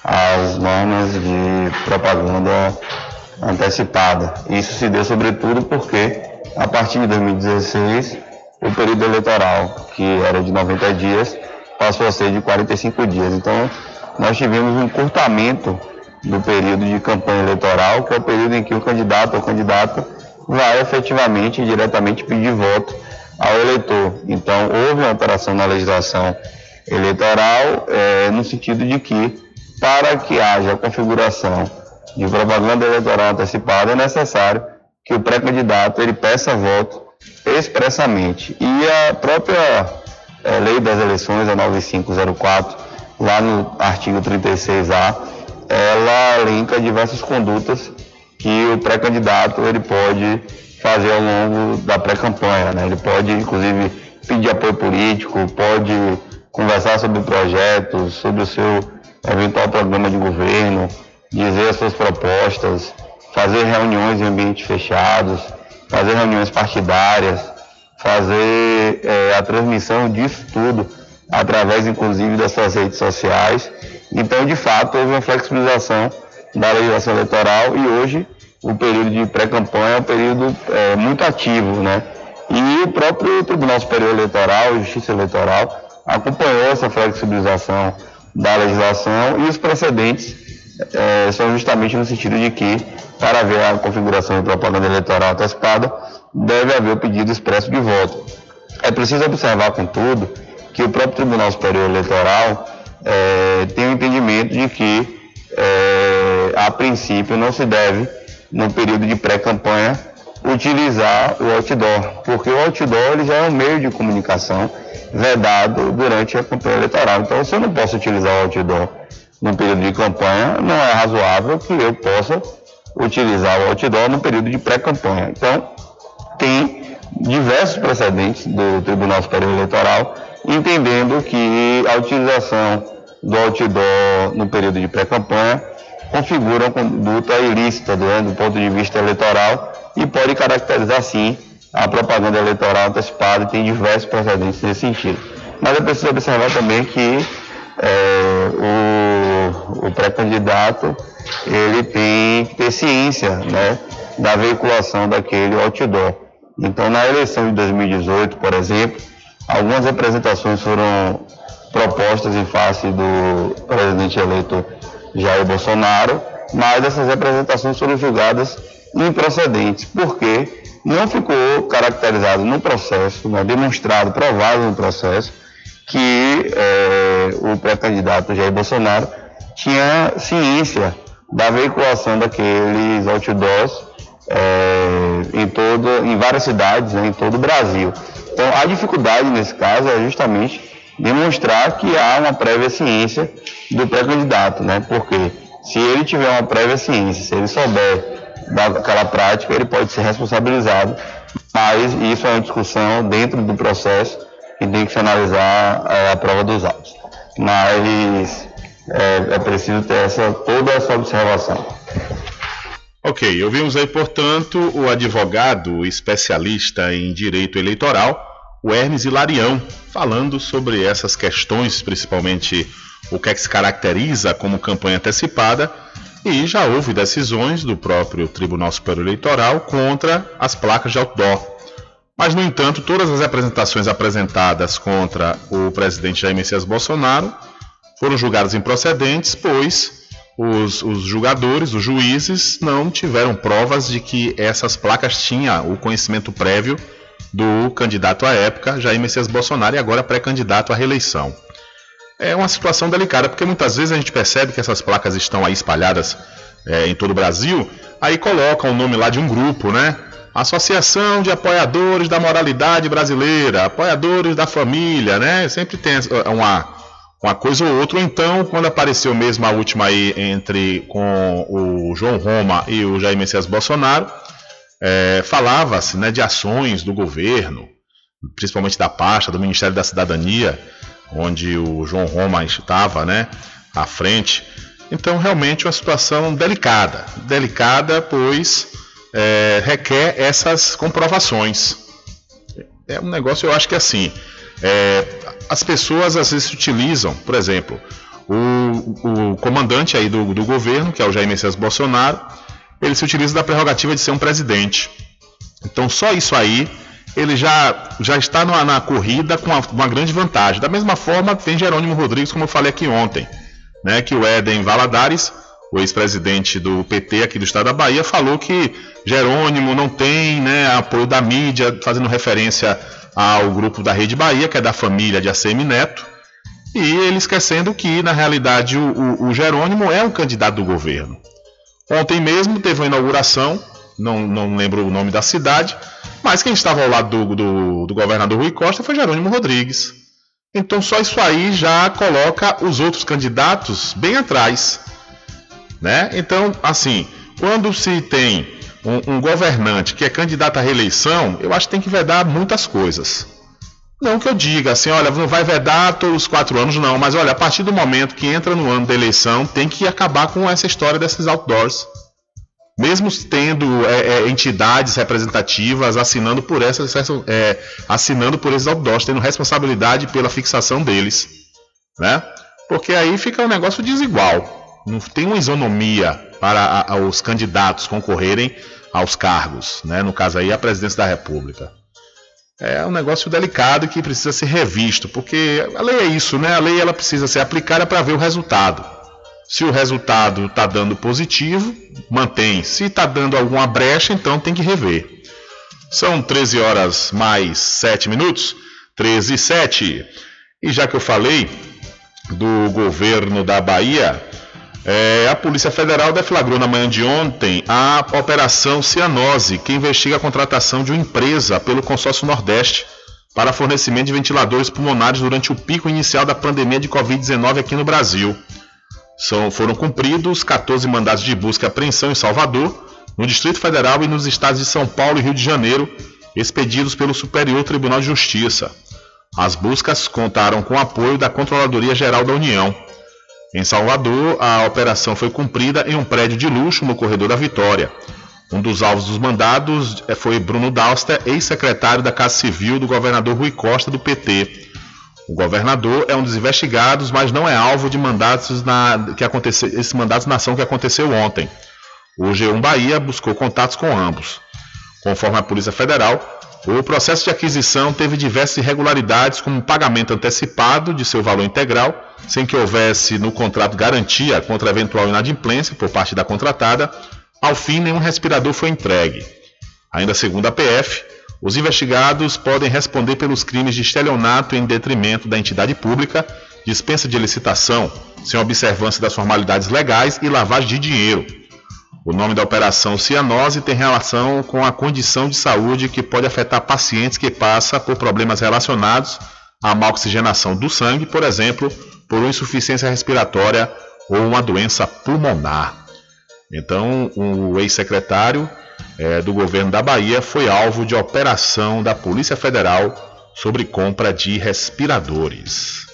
às normas de propaganda antecipada. Isso se deu sobretudo porque, a partir de 2016, o período eleitoral, que era de 90 dias, passou a ser de 45 dias. Então, nós tivemos um encurtamento do período de campanha eleitoral, que é o período em que o candidato ou candidata vai efetivamente e diretamente pedir voto ao eleitor. Então, houve uma alteração na legislação eleitoral é, no sentido de que, para que haja configuração de propaganda eleitoral antecipada, é necessário que o pré-candidato ele peça voto expressamente. E a própria é, lei das eleições, a 9504, lá no artigo 36A, ela linka diversas condutas que o pré-candidato ele pode fazer ao longo da pré-campanha. Né? Ele pode, inclusive, pedir apoio político, pode conversar sobre projetos, sobre o seu eventual programa de governo, dizer as suas propostas, fazer reuniões em ambientes fechados, fazer reuniões partidárias, fazer é, a transmissão disso tudo através, inclusive, das suas redes sociais. Então, de fato, houve uma flexibilização da legislação eleitoral e hoje o período de pré-campanha é um período é, muito ativo, né? E o próprio Tribunal Superior Eleitoral, Justiça Eleitoral, acompanhou essa flexibilização da legislação e os precedentes é, são justamente no sentido de que, para haver a configuração de propaganda eleitoral antecipada, deve haver o pedido expresso de voto. É preciso observar, contudo, que o próprio Tribunal Superior Eleitoral é, tem o um entendimento de que, é, a princípio, não se deve no período de pré-campanha, utilizar o outdoor, porque o outdoor ele já é um meio de comunicação vedado durante a campanha eleitoral. Então, se eu não posso utilizar o outdoor no período de campanha, não é razoável que eu possa utilizar o outdoor no período de pré-campanha. Então, tem diversos precedentes do Tribunal Superior Eleitoral entendendo que a utilização do outdoor no período de pré-campanha configuram conduta ilícita né, do ponto de vista eleitoral e pode caracterizar sim a propaganda eleitoral antecipada e tem diversos precedentes nesse sentido. Mas é preciso observar também que é, o, o pré-candidato ele tem que ter ciência né, da veiculação daquele outdoor. Então, na eleição de 2018, por exemplo, algumas representações foram propostas em face do presidente eleito Jair Bolsonaro, mas essas representações foram julgadas improcedentes, porque não ficou caracterizado no processo, né, demonstrado, provado no processo, que é, o pré-candidato Jair Bolsonaro tinha ciência da veiculação daqueles outdoors é, em, todo, em várias cidades, né, em todo o Brasil. Então, a dificuldade nesse caso é justamente demonstrar que há uma prévia ciência do pré-candidato, né? Porque se ele tiver uma prévia ciência, se ele souber daquela prática, ele pode ser responsabilizado, mas isso é uma discussão dentro do processo e tem que se analisar é, a prova dos autos. Mas é, é preciso ter essa, toda essa observação.
Ok, ouvimos aí, portanto, o advogado especialista em direito eleitoral, o Hermes Hilarião, falando sobre essas questões, principalmente o que é que se caracteriza como campanha antecipada, e já houve decisões do próprio Tribunal Superior Eleitoral contra as placas de outdoor. Mas, no entanto, todas as apresentações apresentadas contra o presidente Jair Messias Bolsonaro foram julgadas improcedentes, pois os, os julgadores, os juízes, não tiveram provas de que essas placas tinham o conhecimento prévio do candidato à época, Jair Messias Bolsonaro, e agora pré-candidato à reeleição. É uma situação delicada, porque muitas vezes a gente percebe que essas placas estão aí espalhadas é, em todo o Brasil, aí colocam o nome lá de um grupo, né? Associação de Apoiadores da Moralidade Brasileira, Apoiadores da Família, né? Sempre tem uma, uma coisa ou outra. Ou então, quando apareceu mesmo a última aí entre com o João Roma e o Jair Messias Bolsonaro, é, falava-se né, de ações do governo, principalmente da pasta do Ministério da Cidadania, onde o João Roma estava né, à frente. Então, realmente, uma situação delicada. Delicada, pois é, requer essas comprovações. É um negócio, eu acho que é assim. É, as pessoas às vezes utilizam, por exemplo, o, o comandante aí do, do governo, que é o Jair Messias Bolsonaro, ele se utiliza da prerrogativa de ser um presidente. Então, só isso aí, ele já, já está na, na corrida com uma, uma, grande vantagem. Da mesma forma, tem Jerônimo Rodrigues, como eu falei aqui ontem, né, que o Éden Valadares, o ex-presidente do PT aqui do estado da Bahia, falou que Jerônimo não tem né, apoio da mídia, fazendo referência ao grupo da Rede Bahia, que é da família de ACM Neto, e ele esquecendo que, na realidade, o, o, o Jerônimo é um candidato do governo. Ontem mesmo teve uma inauguração, não, não lembro o nome da cidade, mas quem estava ao lado do, do, do governador Rui Costa foi Jerônimo Rodrigues. Então só isso aí já coloca os outros candidatos bem atrás. Né? Então, assim, quando se tem um, um, governante que é candidato à reeleição, eu acho que tem que vedar muitas coisas. Não que eu diga assim, olha, não vai vedar todos os quatro anos, não, mas olha, a partir do momento que entra no ano da eleição, tem que acabar com essa história desses outdoors. Mesmo tendo é, é, entidades representativas assinando por é, assinando por esses outdoors, tendo responsabilidade pela fixação deles, né? Porque aí fica um negócio desigual. Não tem uma isonomia para a, a, os candidatos concorrerem aos cargos, né? No caso aí a presidência da República é um negócio delicado que precisa ser revisto, porque a lei é isso, né? A lei ela precisa ser aplicada para ver o resultado. Se o resultado está dando positivo, mantém. Se está dando alguma brecha, então tem que rever. São 13 horas mais 7 minutos, 13 e 7. E já que eu falei do governo da Bahia, é, a Polícia Federal deflagrou na manhã de ontem a Operação Cianose, que investiga a contratação de uma empresa pelo Consórcio Nordeste para fornecimento de ventiladores pulmonares durante o pico inicial da pandemia de Covid-19 aqui no Brasil. São, foram cumpridos 14 mandados de busca e apreensão em Salvador, no Distrito Federal e nos estados de São Paulo e Rio de Janeiro, expedidos pelo Superior Tribunal de Justiça. As buscas contaram com o apoio da Controladoria Geral da União. Em Salvador, a operação foi cumprida em um prédio de luxo no corredor da Vitória. Um dos alvos dos mandados eh, foi Bruno Dauster, ex-secretário da Casa Civil do governador Rui Costa, do PT. O governador é um dos investigados, mas não é alvo de mandatos na, que aconteceu, esses mandatos na ação que aconteceu ontem. O G1 Bahia buscou contatos com ambos. Conforme a Polícia Federal, o processo de aquisição teve diversas irregularidades, como pagamento antecipado de seu valor integral, sem que houvesse no contrato garantia contra eventual inadimplência por parte da contratada. Ao fim, nenhum respirador foi entregue. Ainda segundo a PF, Os investigados podem responder pelos crimes de estelionato em detrimento da entidade pública, dispensa de licitação, sem observância das formalidades legais e lavagem de dinheiro. O nome da operação cianose tem relação com a condição de saúde que pode afetar pacientes que passam por problemas relacionados à má oxigenação do sangue, por exemplo, por uma insuficiência respiratória ou uma doença pulmonar. Então, o ex-secretário é, do governo da Bahia foi alvo de operação da Polícia Federal sobre compra de respiradores.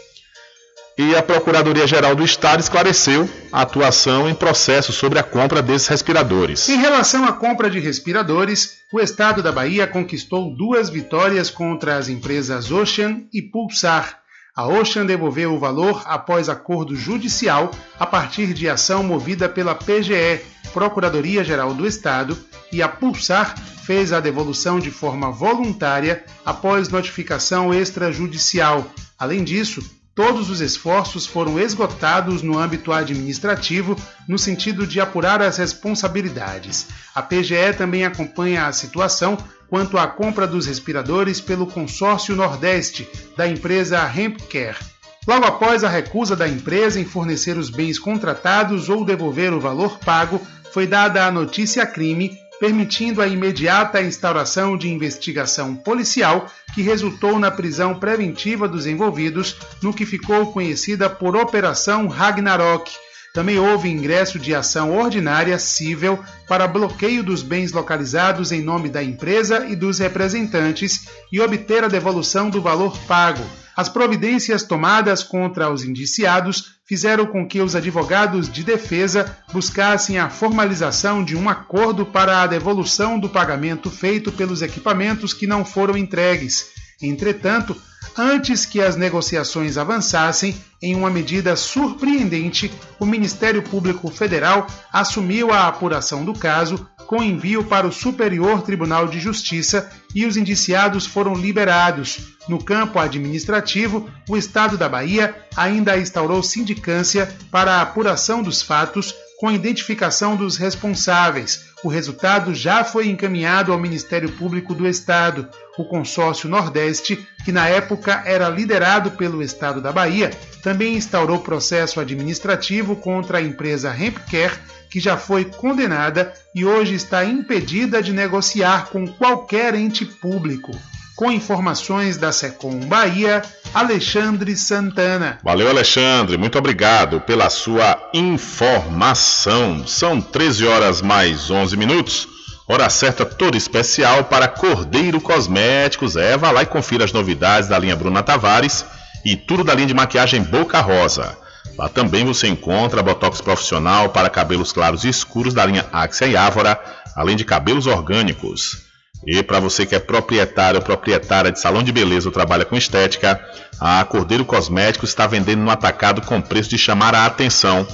E a Procuradoria-Geral do Estado esclareceu a atuação em processo sobre a compra desses respiradores.
Em relação à compra de respiradores, o Estado da Bahia conquistou duas vitórias contra as empresas Ocean e Pulsar. A Ocean devolveu o valor após acordo judicial a partir de ação movida pela PGE, Procuradoria-Geral do Estado, e a Pulsar fez a devolução de forma voluntária após notificação extrajudicial. Além disso, Todos os esforços foram esgotados no âmbito administrativo, no sentido de apurar as responsabilidades. A PGE também acompanha a situação quanto à compra dos respiradores pelo Consórcio Nordeste, da empresa Hempcare. Logo após a recusa da empresa em fornecer os bens contratados ou devolver o valor pago, foi dada a notícia crime permitindo a imediata instauração de investigação policial que resultou na prisão preventiva dos envolvidos, no que ficou conhecida por Operação Ragnarok. Também houve ingresso de ação ordinária civil para bloqueio dos bens localizados em nome da empresa e dos representantes e obter a devolução do valor pago. As providências tomadas contra os indiciados fizeram com que os advogados de defesa buscassem a formalização de um acordo para a devolução do pagamento feito pelos equipamentos que não foram entregues. Entretanto, antes que as negociações avançassem, em uma medida surpreendente, o Ministério Público Federal assumiu a apuração do caso com envio para o Superior Tribunal de Justiça e os indiciados foram liberados. No campo administrativo, o Estado da Bahia ainda instaurou sindicância para a apuração dos fatos com identificação dos responsáveis. O resultado já foi encaminhado ao Ministério Público do Estado. O consórcio Nordeste, que na época era liderado pelo Estado da Bahia, também instaurou processo administrativo contra a empresa Hempcare, que já foi condenada e hoje está impedida de negociar com qualquer ente público. Com informações da Secom Bahia, Alexandre Santana.
Valeu, Alexandre. Muito obrigado pela sua informação. São 13 horas mais 11 minutos. Hora certa toda especial para Cordeiro Cosméticos. É, vá lá e confira as novidades da linha Bruna Tavares e tudo da linha de maquiagem Boca Rosa. Lá também você encontra botox profissional para cabelos claros e escuros da linha Axia e Ávora, além de cabelos orgânicos. E para você que é proprietário ou proprietária de salão de beleza ou trabalha com estética, a Cordeiro Cosméticos está vendendo no atacado com preço de chamar a atenção.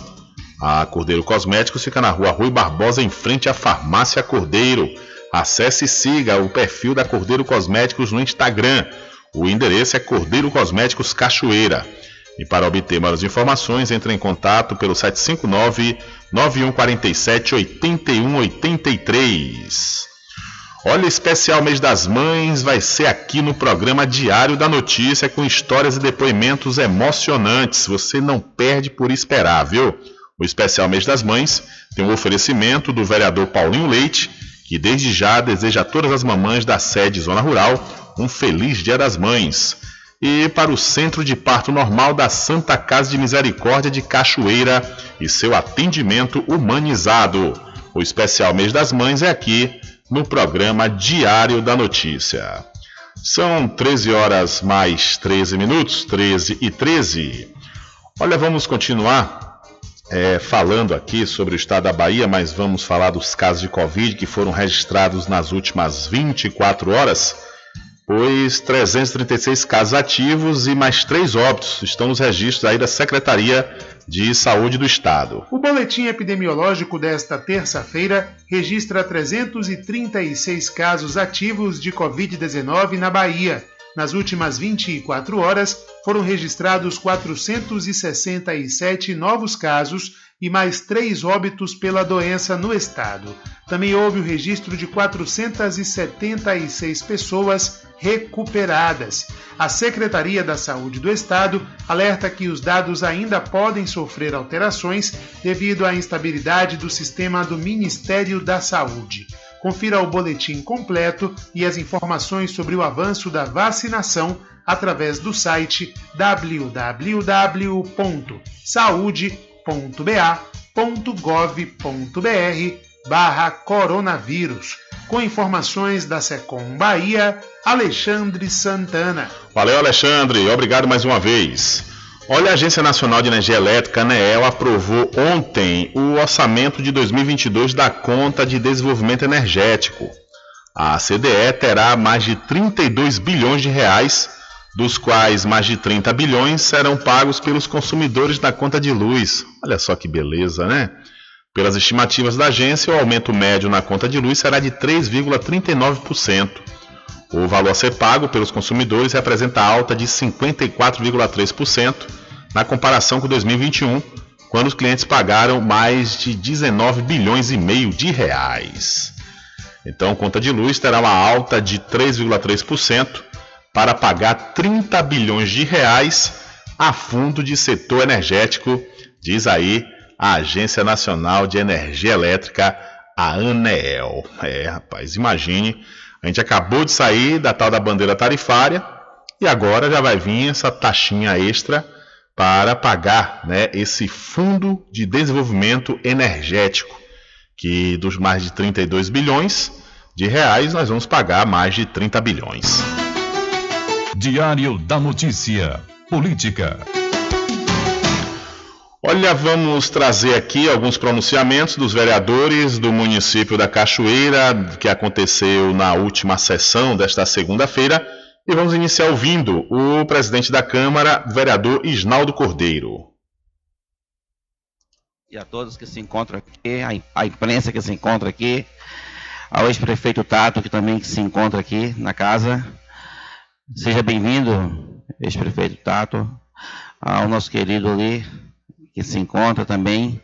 A Cordeiro Cosméticos fica na rua Rui Barbosa, em frente à Farmácia Cordeiro. Acesse e siga o perfil da Cordeiro Cosméticos no Instagram. O endereço é Cordeiro Cosméticos Cachoeira. E para obter maiores informações, entre em contato pelo 759 9147 8183. Olha, especial mês das mães vai ser aqui no programa Diário da Notícia com histórias e depoimentos emocionantes. Você não perde por esperar, viu? O especial mês das mães tem um oferecimento do vereador Paulinho Leite, que desde já deseja a todas as mamães da sede Zona Rural um feliz Dia das Mães. E para o Centro de Parto Normal da Santa Casa de Misericórdia de Cachoeira e seu atendimento humanizado. O especial mês das mães é aqui no programa Diário da Notícia. São 13 horas mais 13 minutos, 13 e 13. Olha, vamos continuar é, falando aqui sobre o estado da Bahia, mas vamos falar dos casos de Covid que foram registrados nas últimas 24 horas pois 336 casos ativos e mais três óbitos estão nos registros aí da Secretaria de Saúde do Estado.
O boletim epidemiológico desta terça-feira registra 336 casos ativos de Covid-19 na Bahia. Nas últimas 24 horas, foram registrados 467 novos casos e mais três óbitos pela doença no estado. Também houve o registro de 476 pessoas recuperadas. A Secretaria da Saúde do Estado alerta que os dados ainda podem sofrer alterações devido à instabilidade do sistema do Ministério da Saúde. Confira o boletim completo e as informações sobre o avanço da vacinação através do site www.saude.ba.gov.br barra coronavírus. Com informações da Secom Bahia, Alexandre Santana.
Valeu, Alexandre. Obrigado mais uma vez. Olha, a Agência Nacional de Energia Elétrica, ANEEL, aprovou ontem o orçamento de 2022 da Conta de Desenvolvimento Energético. A CDE terá mais de 32 bilhões de reais, dos quais mais de 30 bilhões serão pagos pelos consumidores da conta de luz. Olha só que beleza, né? Pelas estimativas da agência, o aumento médio na conta de luz será de 3,39%. O valor a ser pago pelos consumidores representa alta de 54,3% na comparação com 2021, quando os clientes pagaram mais de 19 bilhões e meio de reais. Então, a conta de luz terá uma alta de 3,3% para pagar 30 bilhões de reais a fundo de setor energético, diz aí a Agência Nacional de Energia Elétrica, a ANEEL. É, rapaz, imagine, a gente acabou de sair da tal da bandeira tarifária e agora já vai vir essa taxinha extra para pagar né, esse fundo de desenvolvimento energético, que dos mais de 32 bilhões de reais, nós vamos pagar mais de 30 bilhões.
Diário da Notícia. Política.
Olha, vamos trazer aqui alguns pronunciamentos dos vereadores do município da Cachoeira, que aconteceu na última sessão desta segunda-feira e vamos iniciar ouvindo o presidente da Câmara, vereador Isnaldo Cordeiro.
E a todos que se encontram aqui, a imprensa que se encontra aqui, ao ex-prefeito Tato, que também se encontra aqui na casa. Seja bem-vindo, ex-prefeito Tato, ao nosso querido ali, que se encontra também,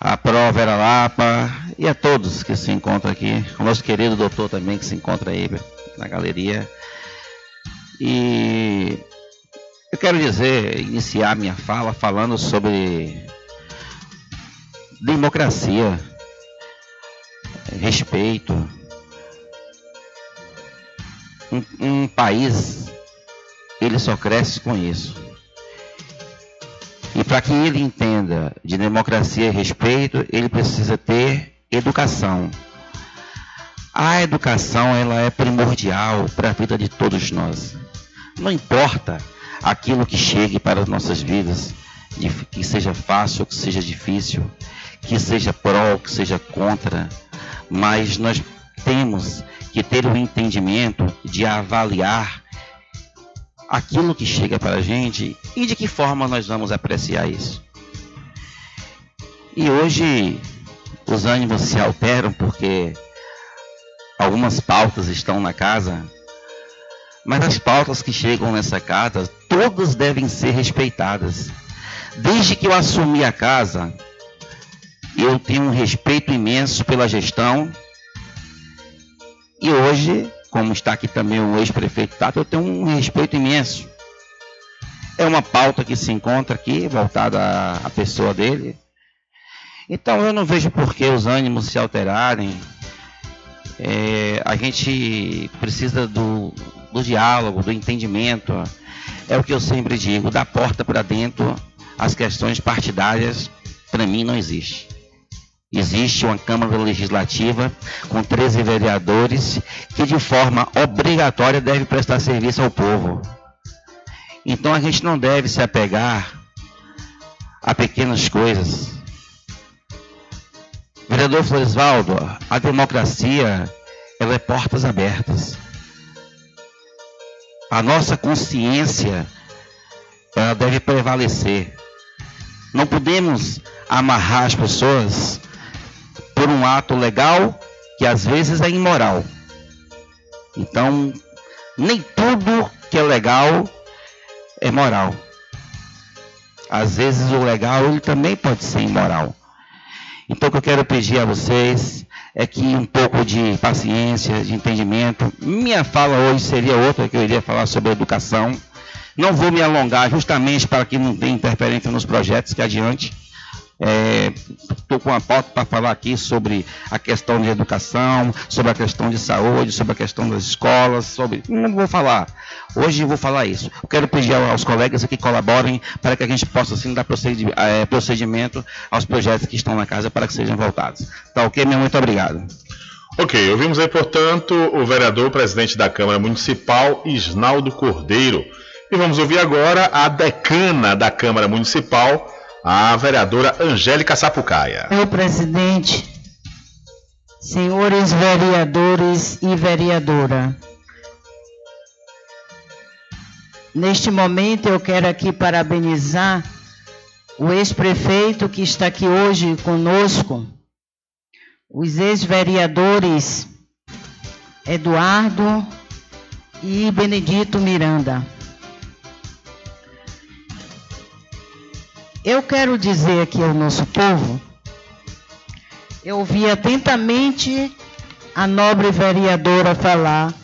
a Pro Vera Lapa e a todos que se encontram aqui, o nosso querido doutor também que se encontra aí na galeria. E eu quero dizer, iniciar minha fala falando sobre democracia, respeito. Um, um país, ele só cresce com isso. E para que ele entenda de democracia e respeito, ele precisa ter educação. A educação ela é primordial para a vida de todos nós. Não importa aquilo que chegue para as nossas vidas, que seja fácil ou que seja difícil, que seja pró ou que seja contra, mas nós temos que ter o entendimento de avaliar aquilo que chega para a gente e de que forma nós vamos apreciar isso. E hoje os ânimos se alteram porque algumas pautas estão na casa mas as pautas que chegam nessa casa, todas devem ser respeitadas. Desde que eu assumi a casa, eu tenho um respeito imenso pela gestão. E hoje, como está aqui também o ex-prefeito Tato, eu tenho um respeito imenso. É uma pauta que se encontra aqui, voltada à pessoa dele. Então eu não vejo por que os ânimos se alterarem. É, a gente precisa do, do diálogo, do entendimento. É o que eu sempre digo, da porta para dentro, as questões partidárias, para mim, não existe. Existe uma Câmara Legislativa com 13 vereadores que, de forma obrigatória, deve prestar serviço ao povo. Então a gente não deve se apegar a pequenas coisas. Vereador Floresvaldo, a democracia ela é portas abertas a nossa consciência ela deve prevalecer. Não podemos amarrar as pessoas por um ato legal que às vezes é imoral. Então, nem tudo que é legal é moral. Às vezes o legal ele também pode ser imoral. Então o que eu quero pedir a vocês é que um pouco de paciência, de entendimento. Minha fala hoje seria outra que eu iria falar sobre educação. Não vou me alongar justamente para que não tenha interferência nos projetos que adiante. Estou é, com uma pauta para falar aqui sobre a questão de educação, sobre a questão de saúde, sobre a questão das escolas, sobre. Não vou falar. Hoje vou falar isso. Quero pedir aos colegas que colaborem para que a gente possa assim, dar é, procedimento aos projetos que estão na casa para que sejam voltados. Tá ok, meu? Muito obrigado.
Ok, ouvimos aí, portanto, o vereador presidente da Câmara Municipal, Isnaldo Cordeiro. E vamos ouvir agora a decana da Câmara Municipal, a vereadora Angélica Sapucaia.
Senhor presidente, senhores vereadores e vereadora, neste momento eu quero aqui parabenizar o ex-prefeito que está aqui hoje conosco, os ex-vereadores Eduardo e Benedito Miranda. Eu quero dizer aqui ao nosso povo, eu ouvi atentamente a nobre vereadora falar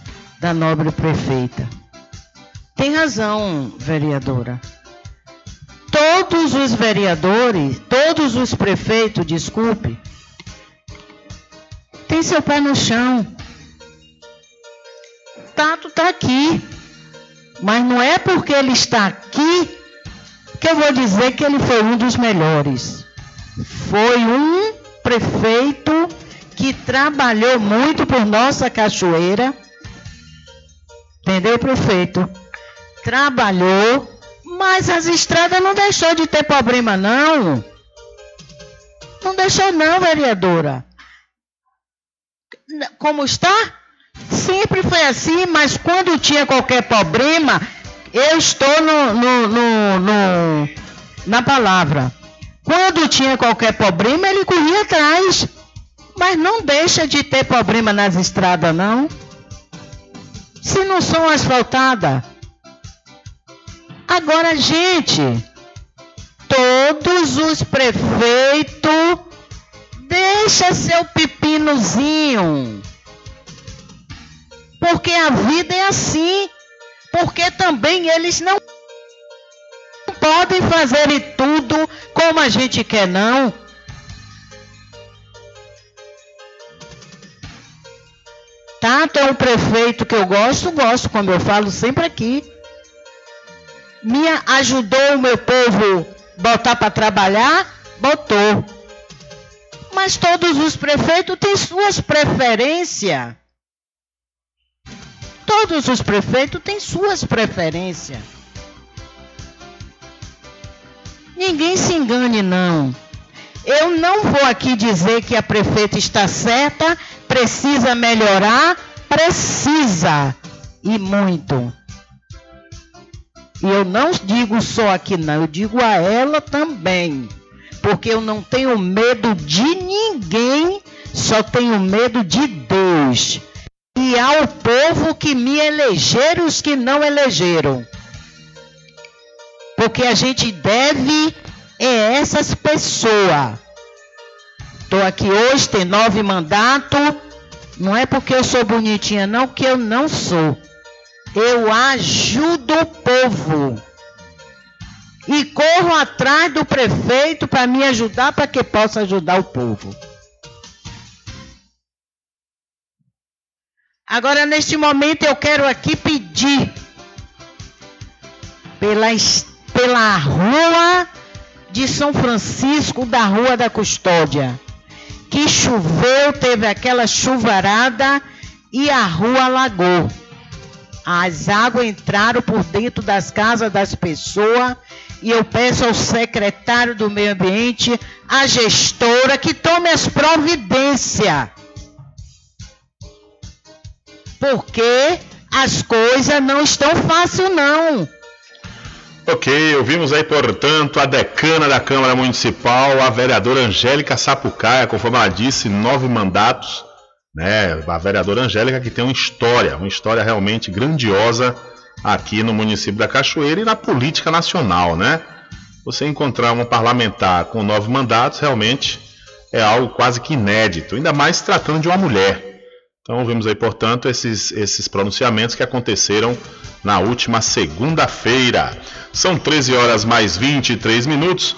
da nobre prefeita. Tem razão, vereadora. Todos os vereadores, todos os prefeitos, desculpe, tem seu pé no chão. Tato está aqui. Mas não é porque ele está aqui que eu vou dizer que ele foi um dos melhores. Foi um prefeito que trabalhou muito por nossa cachoeira. Entendeu, prefeito? Trabalhou, mas as estradas não deixou de ter problema, não. Não deixou, não, vereadora. Como está? Sempre foi assim, mas quando tinha qualquer problema, eu estou no, no, no, no, na palavra. Quando tinha qualquer problema, ele corria atrás. Mas não deixa de ter problema nas estradas, não. Se não são asfaltadas. Agora, gente, todos os prefeitos deixa seu pepinozinho. Porque a vida é assim porque também eles não podem fazer tudo como a gente quer, não. Tato é um prefeito que eu gosto, gosto, como eu falo sempre aqui. Me ajudou o meu povo botar para trabalhar, botou. Mas todos os prefeitos têm suas preferências. Todos os prefeitos têm suas preferências. Ninguém se engane, não. Eu não vou aqui dizer que a prefeita está certa, precisa melhorar, precisa e muito. E eu não digo só aqui, não, eu digo a ela também. Porque eu não tenho medo de ninguém, só tenho medo de Deus e ao povo que me elegeram os que não elegeram. Porque a gente deve é essas pessoas. Estou aqui hoje, tem nove mandatos. Não é porque eu sou bonitinha, não, que eu não sou. Eu ajudo o povo. E corro atrás do prefeito para me ajudar, para que possa ajudar o povo. Agora, neste momento, eu quero aqui pedir pela, pela rua de São Francisco, da Rua da Custódia, que choveu, teve aquela chuvarada e a rua alagou. As águas entraram por dentro das casas das pessoas e eu peço ao secretário do Meio Ambiente, a gestora, que tome as providências porque as coisas não estão fáceis, não.
Ok, ouvimos aí, portanto, a decana da Câmara Municipal, a vereadora Angélica Sapucaia, conforme ela disse, nove mandatos, né? A vereadora Angélica que tem uma história, uma história realmente grandiosa aqui no município da Cachoeira e na política nacional, né? você encontrar um parlamentar com nove mandatos realmente é algo quase que inédito, ainda mais tratando de uma mulher. Então vemos aí, portanto, esses, esses pronunciamentos que aconteceram na última segunda-feira. São 13 horas mais 23 minutos.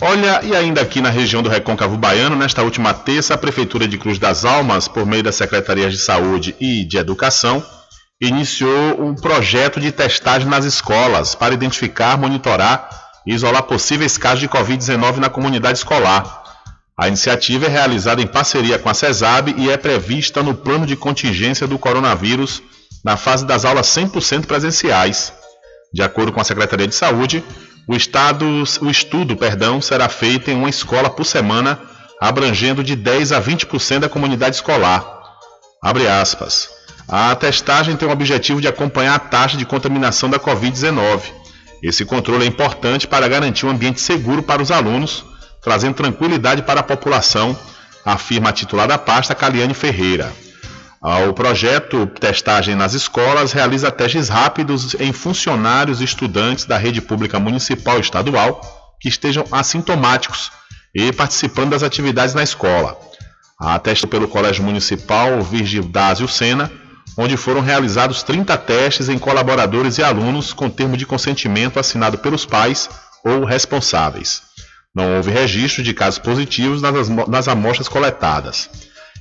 Olha, e ainda aqui na região do Recôncavo Baiano, nesta última terça, a Prefeitura de Cruz das Almas, por meio das Secretarias de Saúde e de Educação, iniciou um projeto de testagem nas escolas para identificar, monitorar e isolar possíveis casos de Covid-19 na comunidade escolar. A iniciativa é realizada em parceria com a CESAB e é prevista no plano de contingência do coronavírus na fase das aulas 100% presenciais. De acordo com a Secretaria de Saúde, o, estado, o estudo perdão, será feito em uma escola por semana, abrangendo de 10 a 20% da comunidade escolar. A testagem tem o objetivo de acompanhar a taxa de contaminação da Covid-19. Esse controle é importante para garantir um ambiente seguro para os alunos, trazendo tranquilidade para a população, afirma a titular da pasta, Caliane Ferreira. O projeto Testagem nas Escolas realiza testes rápidos em funcionários e estudantes da rede pública municipal e estadual que estejam assintomáticos e participando das atividades na escola. A testa pelo Colégio Municipal Virgildásio Sena, onde foram realizados 30 testes em colaboradores e alunos com termo de consentimento assinado pelos pais ou responsáveis. Não houve registro de casos positivos nas, amostras coletadas.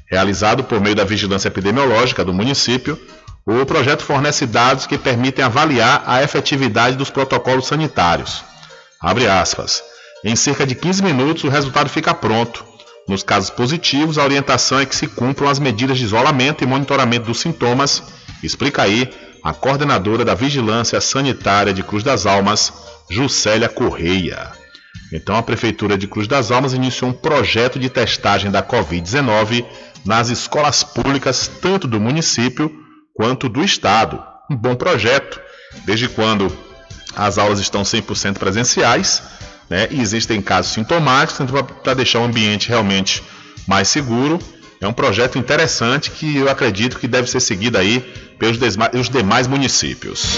Realizado por meio da Vigilância Epidemiológica do município, o projeto fornece dados que permitem avaliar a efetividade dos protocolos sanitários. Em cerca de 15 minutos o resultado fica pronto. Nos casos positivos, a orientação é que se cumpram as medidas de isolamento e monitoramento dos sintomas, explica aí a coordenadora da Vigilância Sanitária de Cruz das Almas, Juscelia Correia. Então, a Prefeitura de Cruz das Almas iniciou um projeto de testagem da Covid-19 nas escolas públicas, tanto do município quanto do estado. Um bom projeto, desde quando as aulas estão 100% presenciais né, e existem casos sintomáticos, então, para deixar o ambiente realmente mais seguro. É um projeto interessante que eu acredito que deve ser seguido aí pelos demais municípios.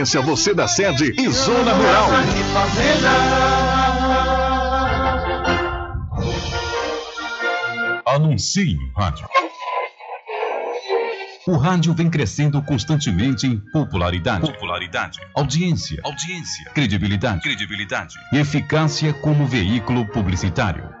você da sede e Zona Rural.
Anuncie no rádio. O rádio vem crescendo constantemente em popularidade, popularidade, audiência, audiência, credibilidade, credibilidade e eficácia como veículo publicitário.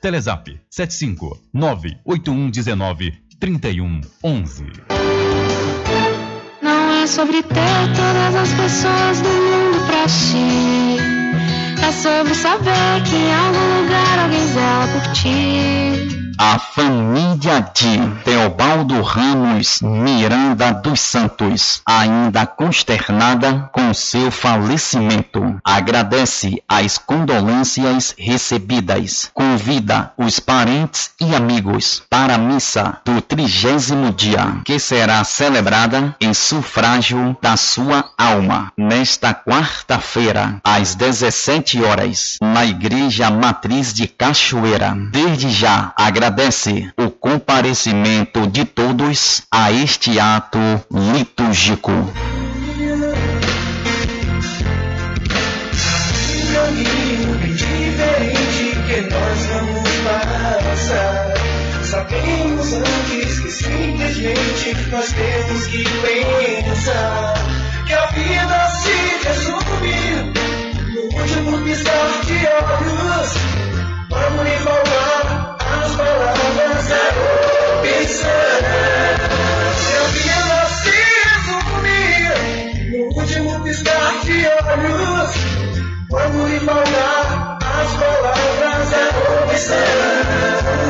Telezap 75 98119 3111.
Não é sobre ter todas as pessoas do mundo pra ti. É sobre saber que em algum lugar alguém zela por ti.
A família de Teobaldo Ramos Miranda dos Santos, ainda consternada com seu falecimento, agradece as condolências recebidas. Convida os parentes e amigos para a missa do trigésimo dia, que será celebrada em sufrágio da sua alma, nesta quarta-feira, às 17 horas, na Igreja Matriz de Cachoeira. Desde já, agradece agradece o comparecimento de todos a este ato litúrgico.
Sabemos antes que simplesmente nós temos que pensar que a vida se resume no último piscar de olhos. Vamos lhe falar as palavras é opção. Eu vida se resumir no último piscar de olhos. Quando lhe faltar as palavras é opção.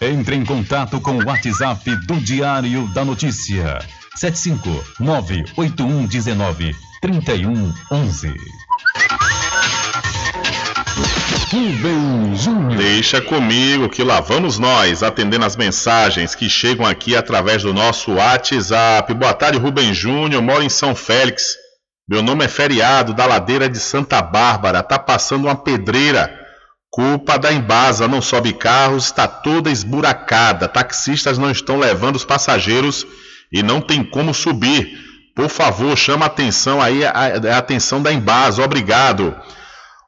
Entre em contato com o WhatsApp do Diário da Notícia. 759-8119-3111.
Deixa comigo que lá vamos nós, atendendo as mensagens que chegam aqui através do nosso WhatsApp. Boa tarde, Rubem Júnior, moro em São Félix. Meu nome é Feriado, da ladeira de Santa Bárbara. Tá passando uma pedreira Culpa da Embasa, não sobe carros, está toda esburacada. Taxistas não estão levando os passageiros e não tem como subir. Por favor, chama atenção aí, a, a atenção da Embasa, obrigado.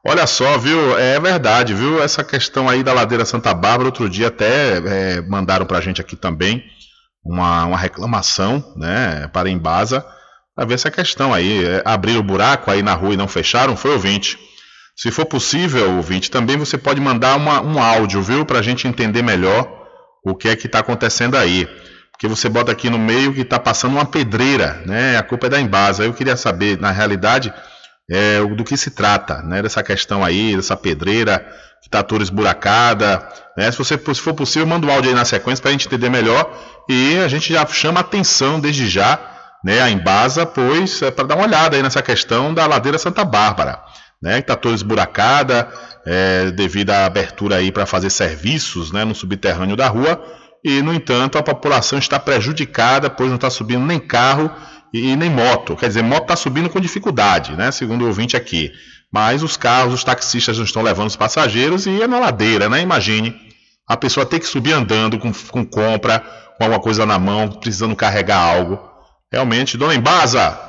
Olha só, viu? É verdade, viu? Essa questão aí da ladeira Santa Bárbara, outro dia até é, mandaram para a gente aqui também uma, uma reclamação, né, para a Embasa, para ver essa questão aí. É, abriram o buraco aí na rua e não fecharam, foi ouvinte. Se for possível, ouvinte, também você pode mandar uma, um áudio, viu? Para a gente entender melhor o que é que está acontecendo aí. Porque você bota aqui no meio que está passando uma pedreira, né? A culpa é da Embasa. Eu queria saber, na realidade, é, do que se trata, né? Dessa questão aí, dessa pedreira que está toda esburacada. Né? Se, você, se for possível, manda o um áudio aí na sequência para a gente entender melhor. E a gente já chama atenção desde já, né? A Embasa, pois, é para dar uma olhada aí nessa questão da ladeira Santa Bárbara né, que está toda esburacada é, devido à abertura aí para fazer serviços né, no subterrâneo da rua. E no entanto a população está prejudicada pois não está subindo nem carro e, nem moto, quer dizer moto está subindo com dificuldade, né, segundo o ouvinte aqui, mas os carros, os taxistas não estão levando os passageiros e é na ladeira, né, imagine a pessoa ter que subir andando com, com compra, com alguma coisa na mão, precisando carregar algo. Realmente, dona Embasa,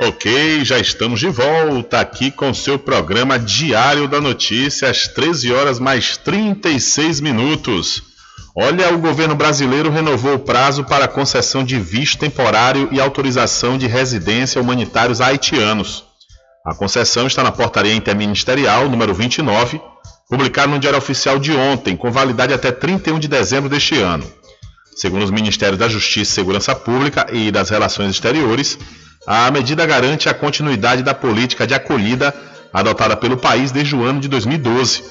Ok, já estamos de volta aqui com seu programa Diário da Notícia, às 13 horas mais 36 minutos. Olha, o governo brasileiro renovou o prazo para a concessão de visto temporário e autorização de residência humanitários haitianos. A concessão está na portaria interministerial número 29, publicada no Diário Oficial de ontem, com validade até 31 de dezembro deste ano. Segundo os Ministérios da Justiça e Segurança Pública e das Relações Exteriores, a medida garante a continuidade da política de acolhida adotada pelo país desde o ano de 2012,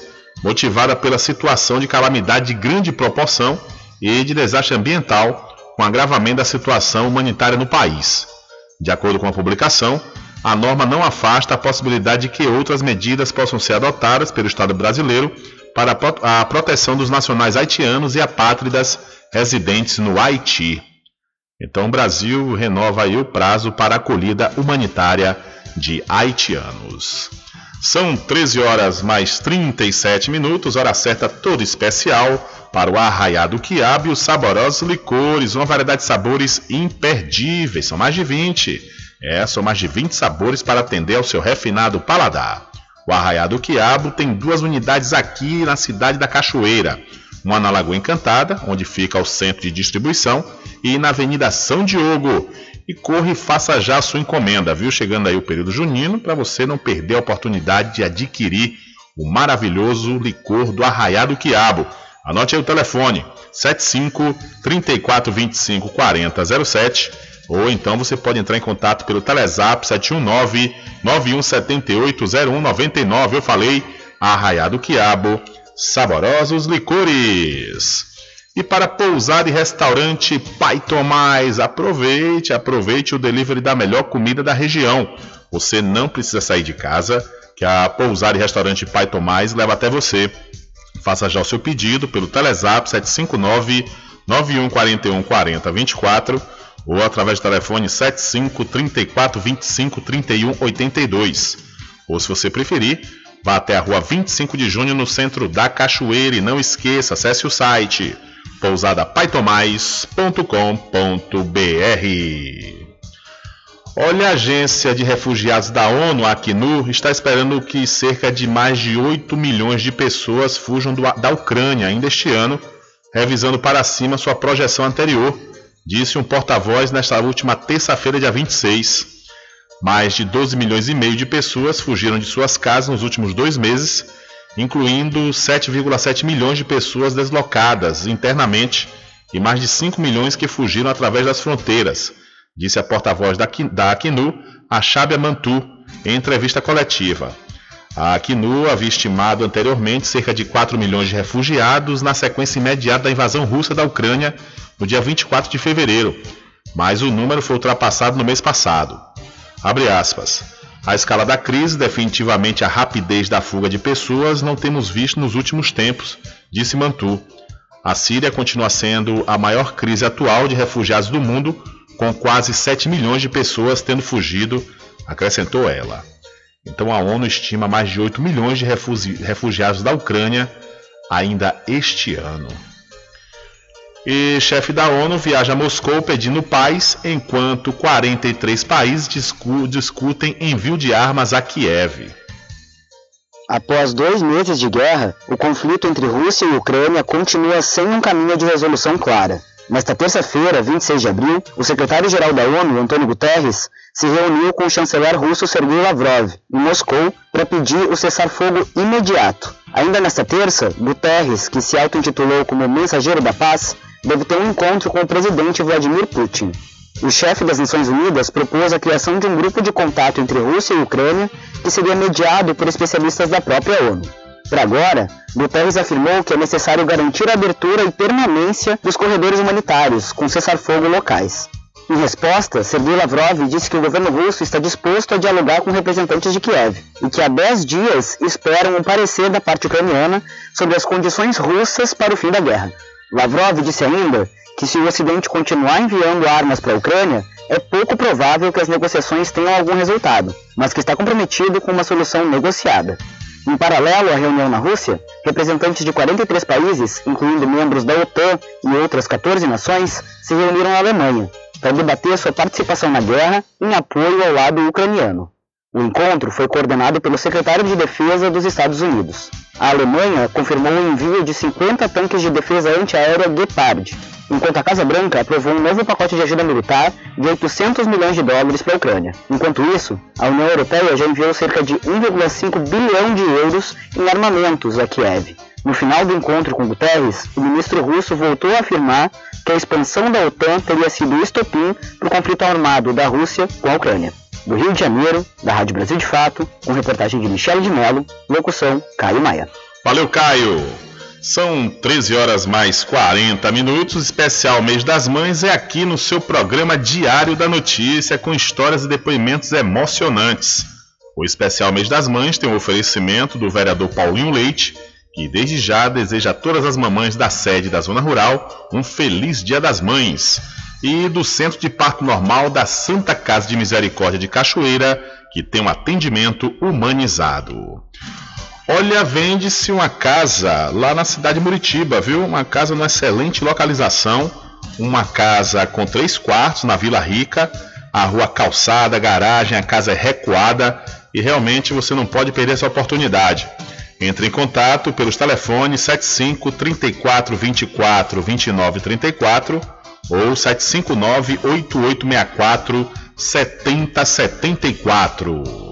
motivada pela situação de calamidade de grande proporção e de desastre ambiental, com agravamento da situação humanitária no país. De acordo com a publicação, a norma não afasta a possibilidade de que outras medidas possam ser adotadas pelo Estado brasileiro para a proteção dos nacionais haitianos e apátridas residentes no Haiti. Então o Brasil renova aí o prazo para a acolhida humanitária de haitianos. São 13 horas mais 37 minutos, hora certa toda especial para o Arraiado Quiabo e os saborosos licores, uma variedade de sabores imperdíveis, são mais de 20. É, são mais de 20 sabores para atender ao seu refinado paladar. O Arraiado Quiabo tem duas unidades aqui na cidade da Cachoeira. Uma na Lagoa Encantada, onde fica o centro de distribuição, e na Avenida São Diogo. E corre e faça já a sua encomenda, viu? Chegando aí o período junino, para você não perder a oportunidade de adquirir o maravilhoso licor do Arraiado Quiabo. Anote aí o telefone: 75 34 25 40 07 ou então você pode entrar em contato pelo Telezap 719 9178 0199. Eu falei Arraiado Quiabo, saborosos licores. E para pousar e restaurante Pai Tomás, aproveite, aproveite o delivery da melhor comida da região. Você não precisa sair de casa, que a pousar e restaurante Pai Tomás leva até você. Faça já o seu pedido pelo Telezap 759 9141 4024 ou através do telefone 75 34 25 31 82. Ou se você preferir, vá até a rua 25 de junho no centro da Cachoeira e não esqueça, acesse o site pousadapaitomais.com.br. Olha, a agência de refugiados da ONU, a Acnu, está esperando que cerca de mais de 8 milhões de pessoas fujam do, da Ucrânia ainda este ano, revisando para cima sua projeção anterior, disse um porta-voz nesta última terça-feira, dia 26. Mais de 12 milhões e meio de pessoas fugiram de suas casas nos últimos dois meses, incluindo 7,7 milhões de pessoas deslocadas internamente e mais de 5 milhões que fugiram através das fronteiras, disse a porta-voz da, Acnu, a Shabia Mantu, em entrevista coletiva. A Acnu havia estimado anteriormente cerca de 4 milhões de refugiados na sequência imediata da invasão russa da Ucrânia no dia 24 de fevereiro, mas o número foi ultrapassado no mês passado. Abre aspas. A escala da crise, definitivamente a rapidez da fuga de pessoas, não temos visto nos últimos tempos, disse Mantu. A Síria continua sendo a maior crise atual de refugiados do mundo, com quase 7 milhões de pessoas tendo fugido, acrescentou ela. Então a ONU estima mais de 8 milhões de refugiados da Ucrânia ainda este ano. E chefe da ONU viaja a Moscou pedindo paz, enquanto 43 países discu discutem envio de armas a Kiev.
Após dois meses de guerra, o conflito entre Rússia e Ucrânia continua sem um caminho de resolução clara. Nesta terça-feira, 26 de abril, o secretário-geral da ONU, Antônio Guterres, se reuniu com o chanceler russo Sergei Lavrov, em Moscou, para pedir o cessar-fogo imediato. Ainda nesta terça, Guterres, que se auto-intitulou como mensageiro da paz, deve ter um encontro com o presidente Vladimir Putin. O chefe das Nações Unidas propôs a criação de um grupo de contato entre Rússia e Ucrânia que seria mediado por especialistas da própria ONU. Por agora, Guterres afirmou que é necessário garantir a abertura e permanência dos corredores humanitários, com cessar-fogo locais. Em resposta, Sergei Lavrov disse que o governo russo está disposto a dialogar com representantes de Kiev e que há 10 dias esperam um parecer da parte ucraniana sobre as condições russas para o fim da guerra. Lavrov disse ainda que se o Ocidente continuar enviando armas para a Ucrânia, é pouco provável que as negociações tenham algum resultado, mas que está comprometido com uma solução negociada. Em paralelo à reunião na Rússia, representantes de 43 países, incluindo membros da OTAN e outras 14 nações, se reuniram na Alemanha para debater sua participação na guerra em apoio ao lado ucraniano. O encontro foi coordenado pelo secretário de Defesa dos Estados Unidos. A Alemanha confirmou o envio de 50 tanques de defesa antiaérea Gepard, enquanto a Casa Branca aprovou um novo pacote de ajuda militar de 800 milhões de dólares para a Ucrânia. Enquanto isso, a União Europeia já enviou cerca de 1,5 bilhão de euros em armamentos a Kiev. No final do encontro com Guterres, o ministro russo voltou a afirmar que a expansão da OTAN teria sido estopim para o conflito armado da Rússia com a Ucrânia. Do Rio de Janeiro, da Rádio Brasil de Fato, com reportagem de Michele de Mello, locução Caio Maia.
Valeu, Caio! São 13 horas mais 40 minutos. Especial Mês das Mães é aqui no seu programa Diário da Notícia, com histórias e depoimentos emocionantes. O especial Mês das Mães tem o um oferecimento do vereador Paulinho Leite, que desde já deseja a todas as mamães da sede da Zona Rural um feliz Dia das Mães e do Centro de Parto Normal da Santa Casa de Misericórdia de Cachoeira, que tem um atendimento humanizado. Olha, vende-se uma casa lá na cidade de Muritiba, viu? Uma casa numa excelente localização, uma casa com três quartos na Vila Rica, a rua calçada, garagem, a casa é recuada e realmente você não pode perder essa oportunidade. Entre em contato pelos telefones 75 34 24 29 34 ou 759-8864-7074.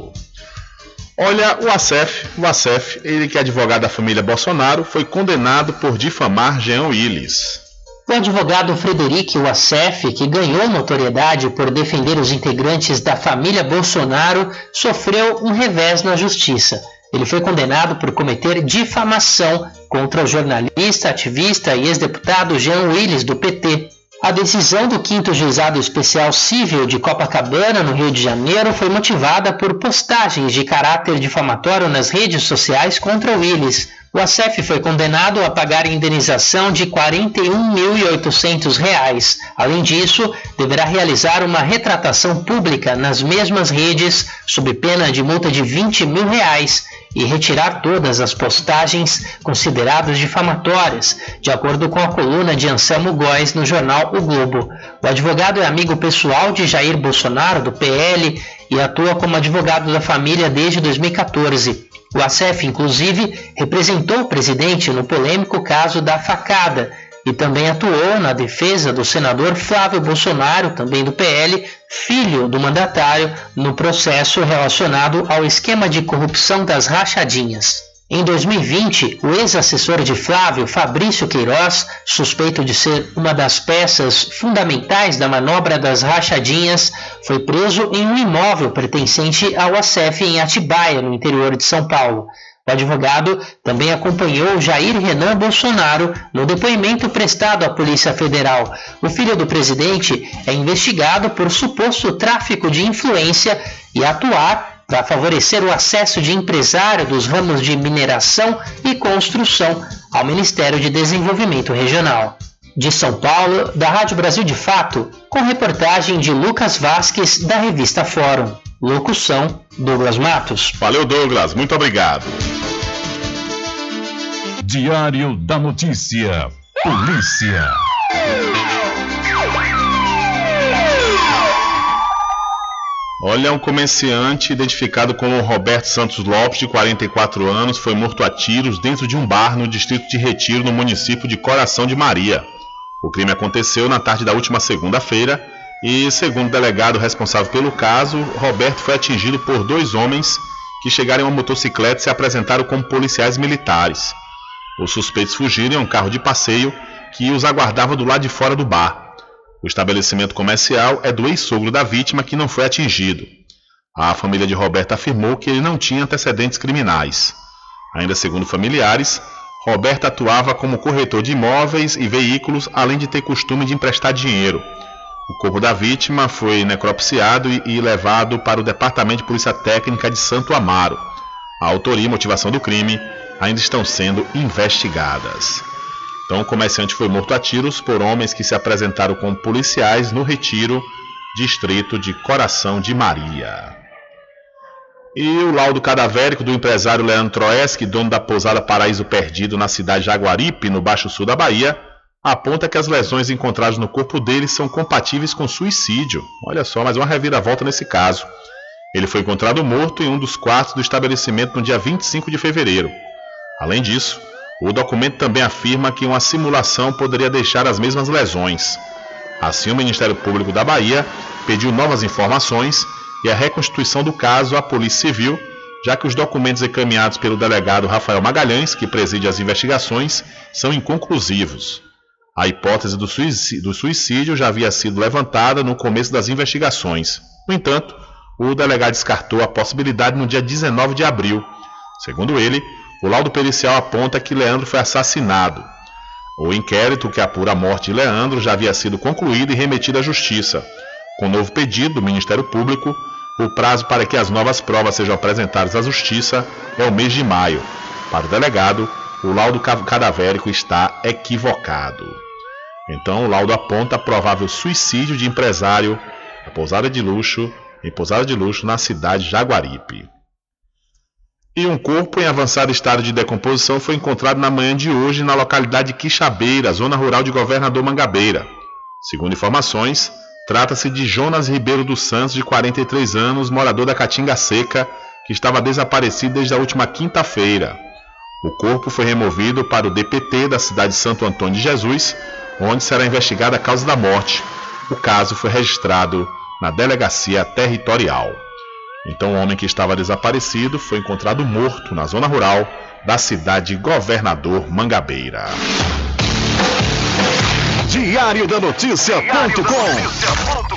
Olha, o Acef, o Acef, ele que é advogado da família Bolsonaro, foi condenado por difamar Jean Willis.
O advogado Frederic Wassef, que ganhou notoriedade por defender os integrantes da família Bolsonaro, sofreu um revés na justiça. Ele foi condenado por cometer difamação contra o jornalista, ativista e ex-deputado Jean Willis, do PT. A decisão do 5 Juizado Especial Civil de Copacabana, no Rio de Janeiro, foi motivada por postagens de caráter difamatório nas redes sociais contra Willis. O ACEF foi condenado a pagar indenização de R$ 41.800. Além disso, deverá realizar uma retratação pública nas mesmas redes, sob pena de multa de 20 mil reais e retirar todas as postagens consideradas difamatórias, de acordo com a coluna de Anselmo Góes no jornal O Globo. O advogado é amigo pessoal de Jair Bolsonaro, do PL, e atua como advogado da família desde 2014. O ACEF, inclusive, representou o presidente no polêmico caso da facada e também atuou na defesa do senador Flávio Bolsonaro, também do PL, filho do mandatário, no processo relacionado ao esquema de corrupção das rachadinhas. Em 2020, o ex-assessor de Flávio, Fabrício Queiroz, suspeito de ser uma das peças fundamentais da manobra das rachadinhas, foi preso em um imóvel pertencente ao ACEF em Atibaia, no interior de São Paulo. O advogado também acompanhou Jair Renan Bolsonaro no depoimento prestado à Polícia Federal. O filho do presidente é investigado por suposto tráfico de influência e atuar para favorecer o acesso de empresário dos ramos de mineração e construção ao Ministério de Desenvolvimento Regional. De São Paulo, da Rádio Brasil de Fato, com reportagem de Lucas Vasques, da revista Fórum. Locução: Douglas Matos.
Valeu, Douglas. Muito obrigado.
Diário da Notícia. Polícia.
Olha, um comerciante identificado como Roberto Santos Lopes, de 44 anos, foi morto a tiros dentro de um bar no distrito de Retiro, no município de Coração de Maria. O crime aconteceu na tarde da última segunda-feira e, segundo o delegado responsável pelo caso, Roberto foi atingido por dois homens que chegaram em uma motocicleta e se apresentaram como policiais militares. Os suspeitos fugiram em um carro de passeio que os aguardava do lado de fora do bar. O estabelecimento comercial é do ex-sogro da vítima que não foi atingido. A família de Roberto afirmou que ele não tinha antecedentes criminais. Ainda segundo familiares, Roberto atuava como corretor de imóveis e veículos, além de ter costume de emprestar dinheiro. O corpo da vítima foi necropsiado e levado para o Departamento de Polícia Técnica de Santo Amaro. A autoria e motivação do crime ainda estão sendo investigadas. Então, o comerciante foi morto a tiros por homens que se apresentaram como policiais no Retiro, distrito de Coração de Maria. E o laudo cadavérico do empresário Leandro Troeski, dono da pousada Paraíso Perdido na cidade de Jaguaripe, no Baixo Sul da Bahia, aponta que as lesões encontradas no corpo dele são compatíveis com suicídio. Olha só, mais uma reviravolta nesse caso. Ele foi encontrado morto em um dos quartos do estabelecimento no dia 25 de fevereiro. Além disso, o documento também afirma que uma simulação poderia deixar as mesmas lesões. Assim, o Ministério Público da Bahia pediu novas informações e a reconstituição do caso à Polícia Civil, já que os documentos encaminhados pelo delegado Rafael Magalhães, que preside as investigações, são inconclusivos. A hipótese do suicídio, já havia sido levantada no começo das investigações. No entanto, o delegado descartou a possibilidade no dia 19 de abril. Segundo ele, o laudo pericial aponta que Leandro foi assassinado. O inquérito que apura a morte de Leandro já havia sido concluído e remetido à Justiça. Com novo pedido do Ministério Público, o prazo para que as novas provas sejam apresentadas à Justiça é o mês de maio. Para o delegado, o laudo cadavérico está equivocado. Então, o laudo aponta provável suicídio de empresário na pousada de luxo, em pousada de luxo na cidade de Jaguaripe. E um corpo em avançado estado de decomposição foi encontrado na manhã de hoje na localidade de Quixabeira, zona rural de Governador Mangabeira. Segundo informações, trata-se de Jonas Ribeiro dos Santos, de 43 anos, morador da Caatinga Seca, que estava desaparecido desde a última quinta-feira. O corpo foi removido para o DPT da cidade de Santo Antônio de Jesus, onde será investigada a causa da morte. O caso foi registrado na delegacia territorial. Então, o homem que estava desaparecido foi encontrado morto na zona rural da cidade Governador Mangabeira.
Diário da Notícia.com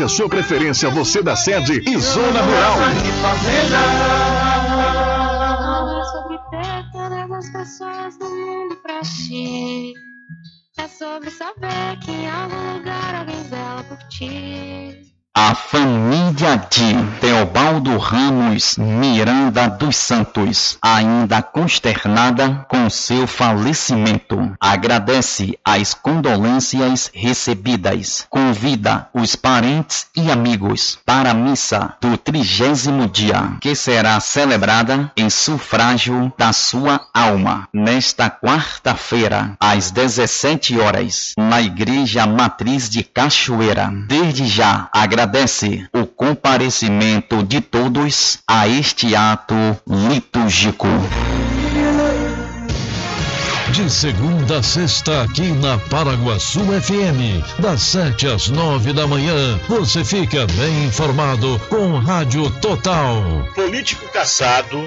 a sua preferência, você da sede e Zona Rural.
É sobre saber que em algum lugar alguém zela por ti.
A família de Teobaldo Ramos Miranda dos Santos, ainda consternada com seu falecimento, agradece as condolências recebidas. Convida os parentes e amigos para a missa do trigésimo dia, que será celebrada em sufrágio da sua alma, nesta quarta-feira, às 17 horas, na Igreja Matriz de Cachoeira. Desde já, agradece o comparecimento de todos a este ato litúrgico.
De segunda a sexta, aqui na Paraguaçu FM, das 7 às 9 da manhã, você fica bem informado com Rádio Total.
Político caçado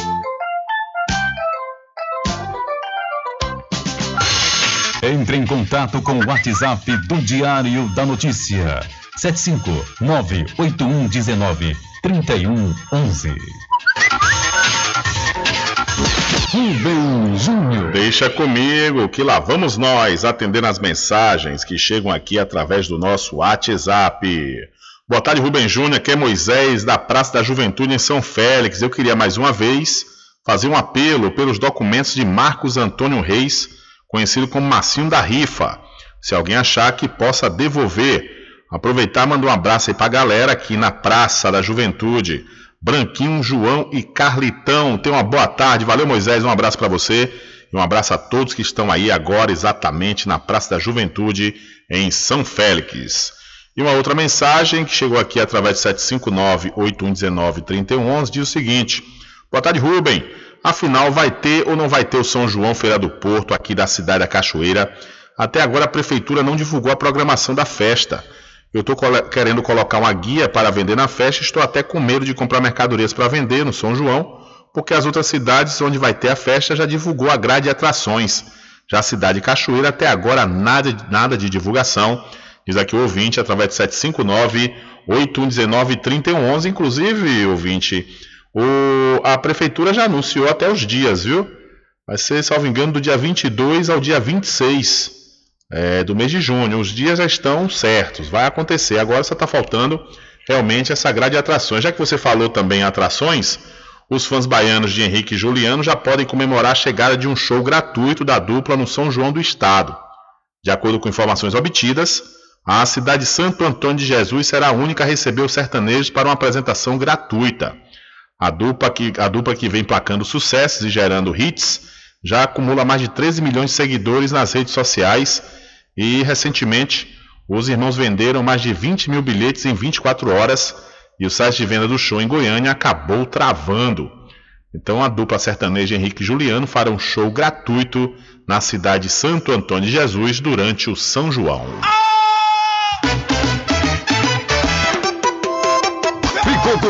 Entre em contato com o WhatsApp do Diário da Notícia. 759-8119-3111. Rubem Júnior.
Deixa comigo que lá vamos nós atendendo as mensagens que chegam aqui através do nosso WhatsApp. Boa tarde, Rubem Júnior, aqui é Moisés, da Praça da Juventude em São Félix. Eu queria mais uma vez fazer um apelo pelos documentos de Marcos Antônio Reis, conhecido como Massinho da Rifa. Se alguém achar que possa devolver, aproveitar mandar um abraço aí pra galera aqui na Praça da Juventude. Branquinho, João e Carlitão. Tenha uma boa tarde. Valeu, Moisés. Um abraço para você. E um abraço a todos que estão aí agora exatamente na Praça da Juventude em São Félix. E uma outra mensagem que chegou aqui através de 759-8119-3111 diz o seguinte: Boa tarde, Rubem. Afinal, vai ter ou não vai ter o São João Feira do Porto aqui da cidade da Cachoeira? Até agora a prefeitura não divulgou a programação da festa. Eu estou querendo colocar uma guia para vender na festa, estou até com medo de comprar mercadorias para vender no São João, porque as outras cidades onde vai ter a festa já divulgou a grade de atrações. Já a cidade de Cachoeira até agora nada, nada de divulgação. Diz aqui o ouvinte, através de 759-8119-3111. Inclusive, ouvinte, o, a prefeitura já anunciou até os dias, viu? Vai ser, salvo engano, do dia 22 ao dia 26 é, do mês de junho. Os dias já estão certos, vai acontecer. Agora só está faltando realmente essa grade de atrações. Já que você falou também em atrações, os fãs baianos de Henrique e Juliano já podem comemorar a chegada de um show gratuito da dupla no São João do Estado. De acordo com informações obtidas, a cidade de Santo Antônio de Jesus será a única a receber os sertanejos para uma apresentação gratuita. A dupla que, a dupla que vem placando sucessos e gerando hits já acumula mais de 13 milhões de seguidores nas redes sociais e, recentemente, os irmãos venderam mais de 20 mil bilhetes em 24 horas e o site de venda do show em Goiânia acabou travando. Então a dupla sertaneja Henrique e Juliano fará um show gratuito na cidade de Santo Antônio de Jesus durante o São João.
Ficou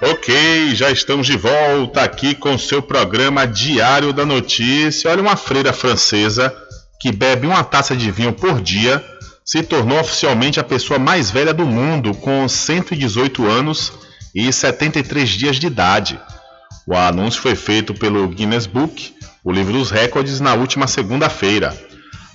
Ok, já estamos de volta aqui com seu programa Diário da Notícia. Olha, uma freira francesa que bebe uma taça de vinho por dia se tornou oficialmente a pessoa mais velha do mundo, com 118 anos e 73 dias de idade. O anúncio foi feito pelo Guinness Book, o livro dos recordes, na última segunda-feira.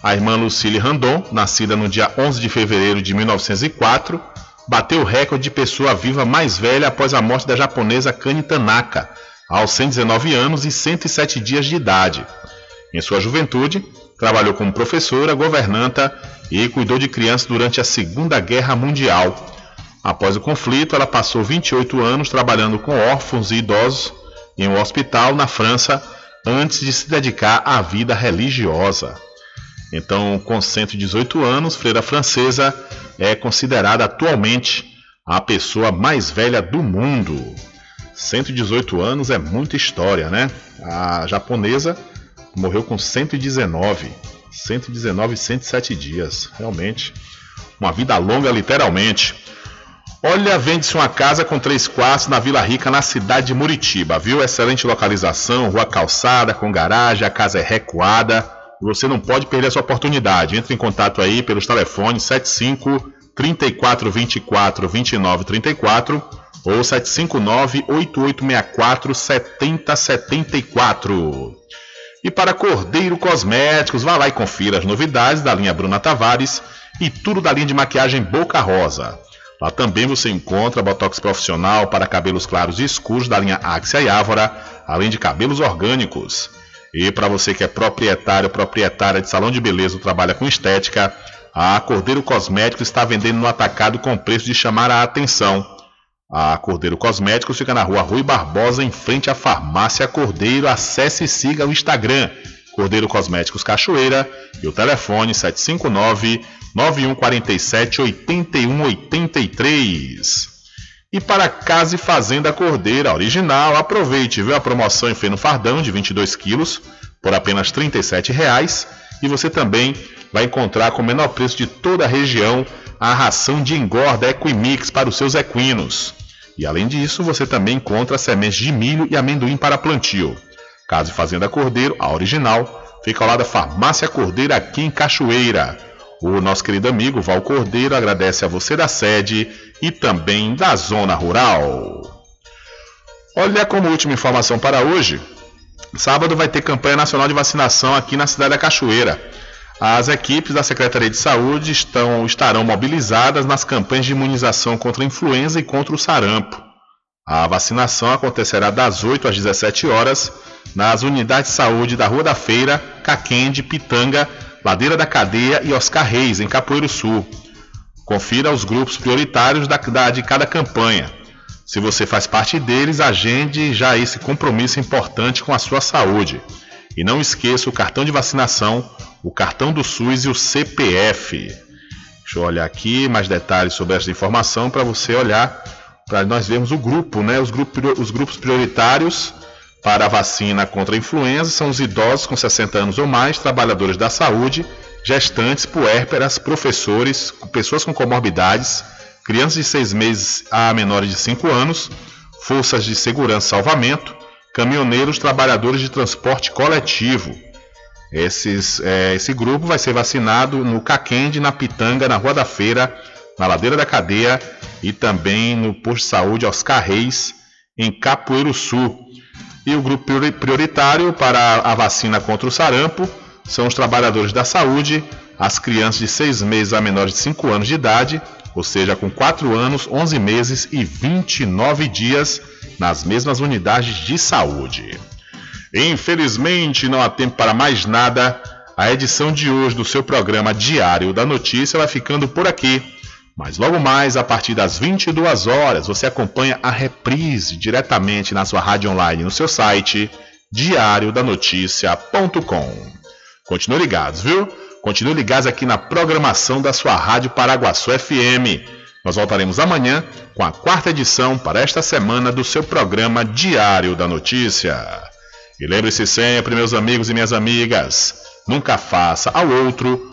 A irmã Lucille Randon, nascida no dia 11 de fevereiro de 1904, bateu o recorde de pessoa viva mais velha após a morte da japonesa Kani Tanaka, aos 119 anos e 107 dias de idade. Em sua juventude, trabalhou como professora, governanta e cuidou de crianças durante a Segunda Guerra Mundial. Após o conflito, ela passou 28 anos trabalhando com órfãos e idosos em um hospital na França antes de se dedicar à vida religiosa. Então, com 118 anos, freira francesa é considerada atualmente a pessoa mais velha do mundo. 118 anos é muita história, né? A japonesa morreu com 119. 119 e 107 dias. Realmente, uma vida longa, literalmente. Olha, vende-se uma casa com três quartos na Vila Rica, na cidade de Muritiba, viu? Excelente localização, rua calçada, com garagem, a casa é recuada. Você não pode perder essa oportunidade. Entre em contato aí pelos telefones 75 34 24 29 34 ou 759 8864 7074. E para Cordeiro Cosméticos, vá lá e confira as novidades da linha Bruna Tavares e tudo da linha de maquiagem Boca Rosa. Lá também você encontra botox profissional para cabelos claros e escuros da linha Axia e Ávora, além de cabelos orgânicos. E para você que é proprietário ou proprietária de salão de beleza ou trabalha com estética, a Cordeiro Cosméticos está vendendo no atacado com preço de chamar a atenção. A Cordeiro Cosméticos fica na rua Rui Barbosa, em frente à Farmácia Cordeiro. Acesse e siga o Instagram Cordeiro Cosméticos Cachoeira e o telefone 759 9147 8183. E para Casa e Fazenda Cordeira Original, aproveite, viu a promoção em feno fardão de 22 quilos por apenas R$ 37,00 e você também vai encontrar com o menor preço de toda a região a ração de engorda Equimix para os seus equinos. E além disso, você também encontra sementes de milho e amendoim para plantio. Casa e Fazenda Cordeiro, a original, fica ao lado da Farmácia Cordeiro aqui em Cachoeira. O nosso querido amigo Val Cordeiro agradece a você da sede e também da zona rural. Olha como última informação para hoje. Sábado vai ter campanha nacional de vacinação aqui na cidade da Cachoeira. As equipes da Secretaria de Saúde estão, estarão mobilizadas nas campanhas de imunização contra a influenza e contra o sarampo. A vacinação acontecerá das 8 às 17 horas nas unidades de saúde da Rua da Feira, Caquende, Pitanga, Ladeira da Cadeia e Oscar Reis, em Capoeiro Sul. Confira os grupos prioritários da, da, de cada campanha. Se você faz parte deles, agende já esse compromisso importante com a sua saúde. E não esqueça o cartão de vacinação, o cartão do SUS e o CPF. Deixa eu olhar aqui mais detalhes sobre essa informação para você olhar, para nós vermos o grupo, né? Os, os grupos prioritários para a vacina contra a influenza são os idosos com 60 anos ou mais, trabalhadores da saúde, gestantes, puérperas, professores, pessoas com comorbidades, crianças de 6 meses a menores de 5 anos, forças de segurança e salvamento, caminhoneiros, trabalhadores de transporte coletivo. Esses, é, esse grupo vai ser vacinado no Caquende, na Pitanga, na Rua da Feira, na Ladeira da Cadeia e também no Posto de Saúde Oscar Reis, em Capoeiro Sul. E o grupo prioritário para a vacina contra o sarampo são os trabalhadores da saúde, as crianças de 6 meses a menores de 5 anos de idade, ou seja, com 4 anos, 11 meses e 29 dias nas mesmas unidades de saúde. Infelizmente, não há tempo para mais nada. A edição de hoje do seu programa Diário da Notícia vai ficando por aqui. Mas logo mais, a partir das 22 horas, você acompanha a reprise diretamente na sua rádio online no seu site diariodanoticia.com. Continue ligados, viu? Continue ligados aqui na programação da sua Rádio Paraguaçu FM. Nós voltaremos amanhã com a quarta edição para esta semana do seu programa Diário da Notícia. E lembre-se sempre, meus amigos e minhas amigas, nunca faça ao outro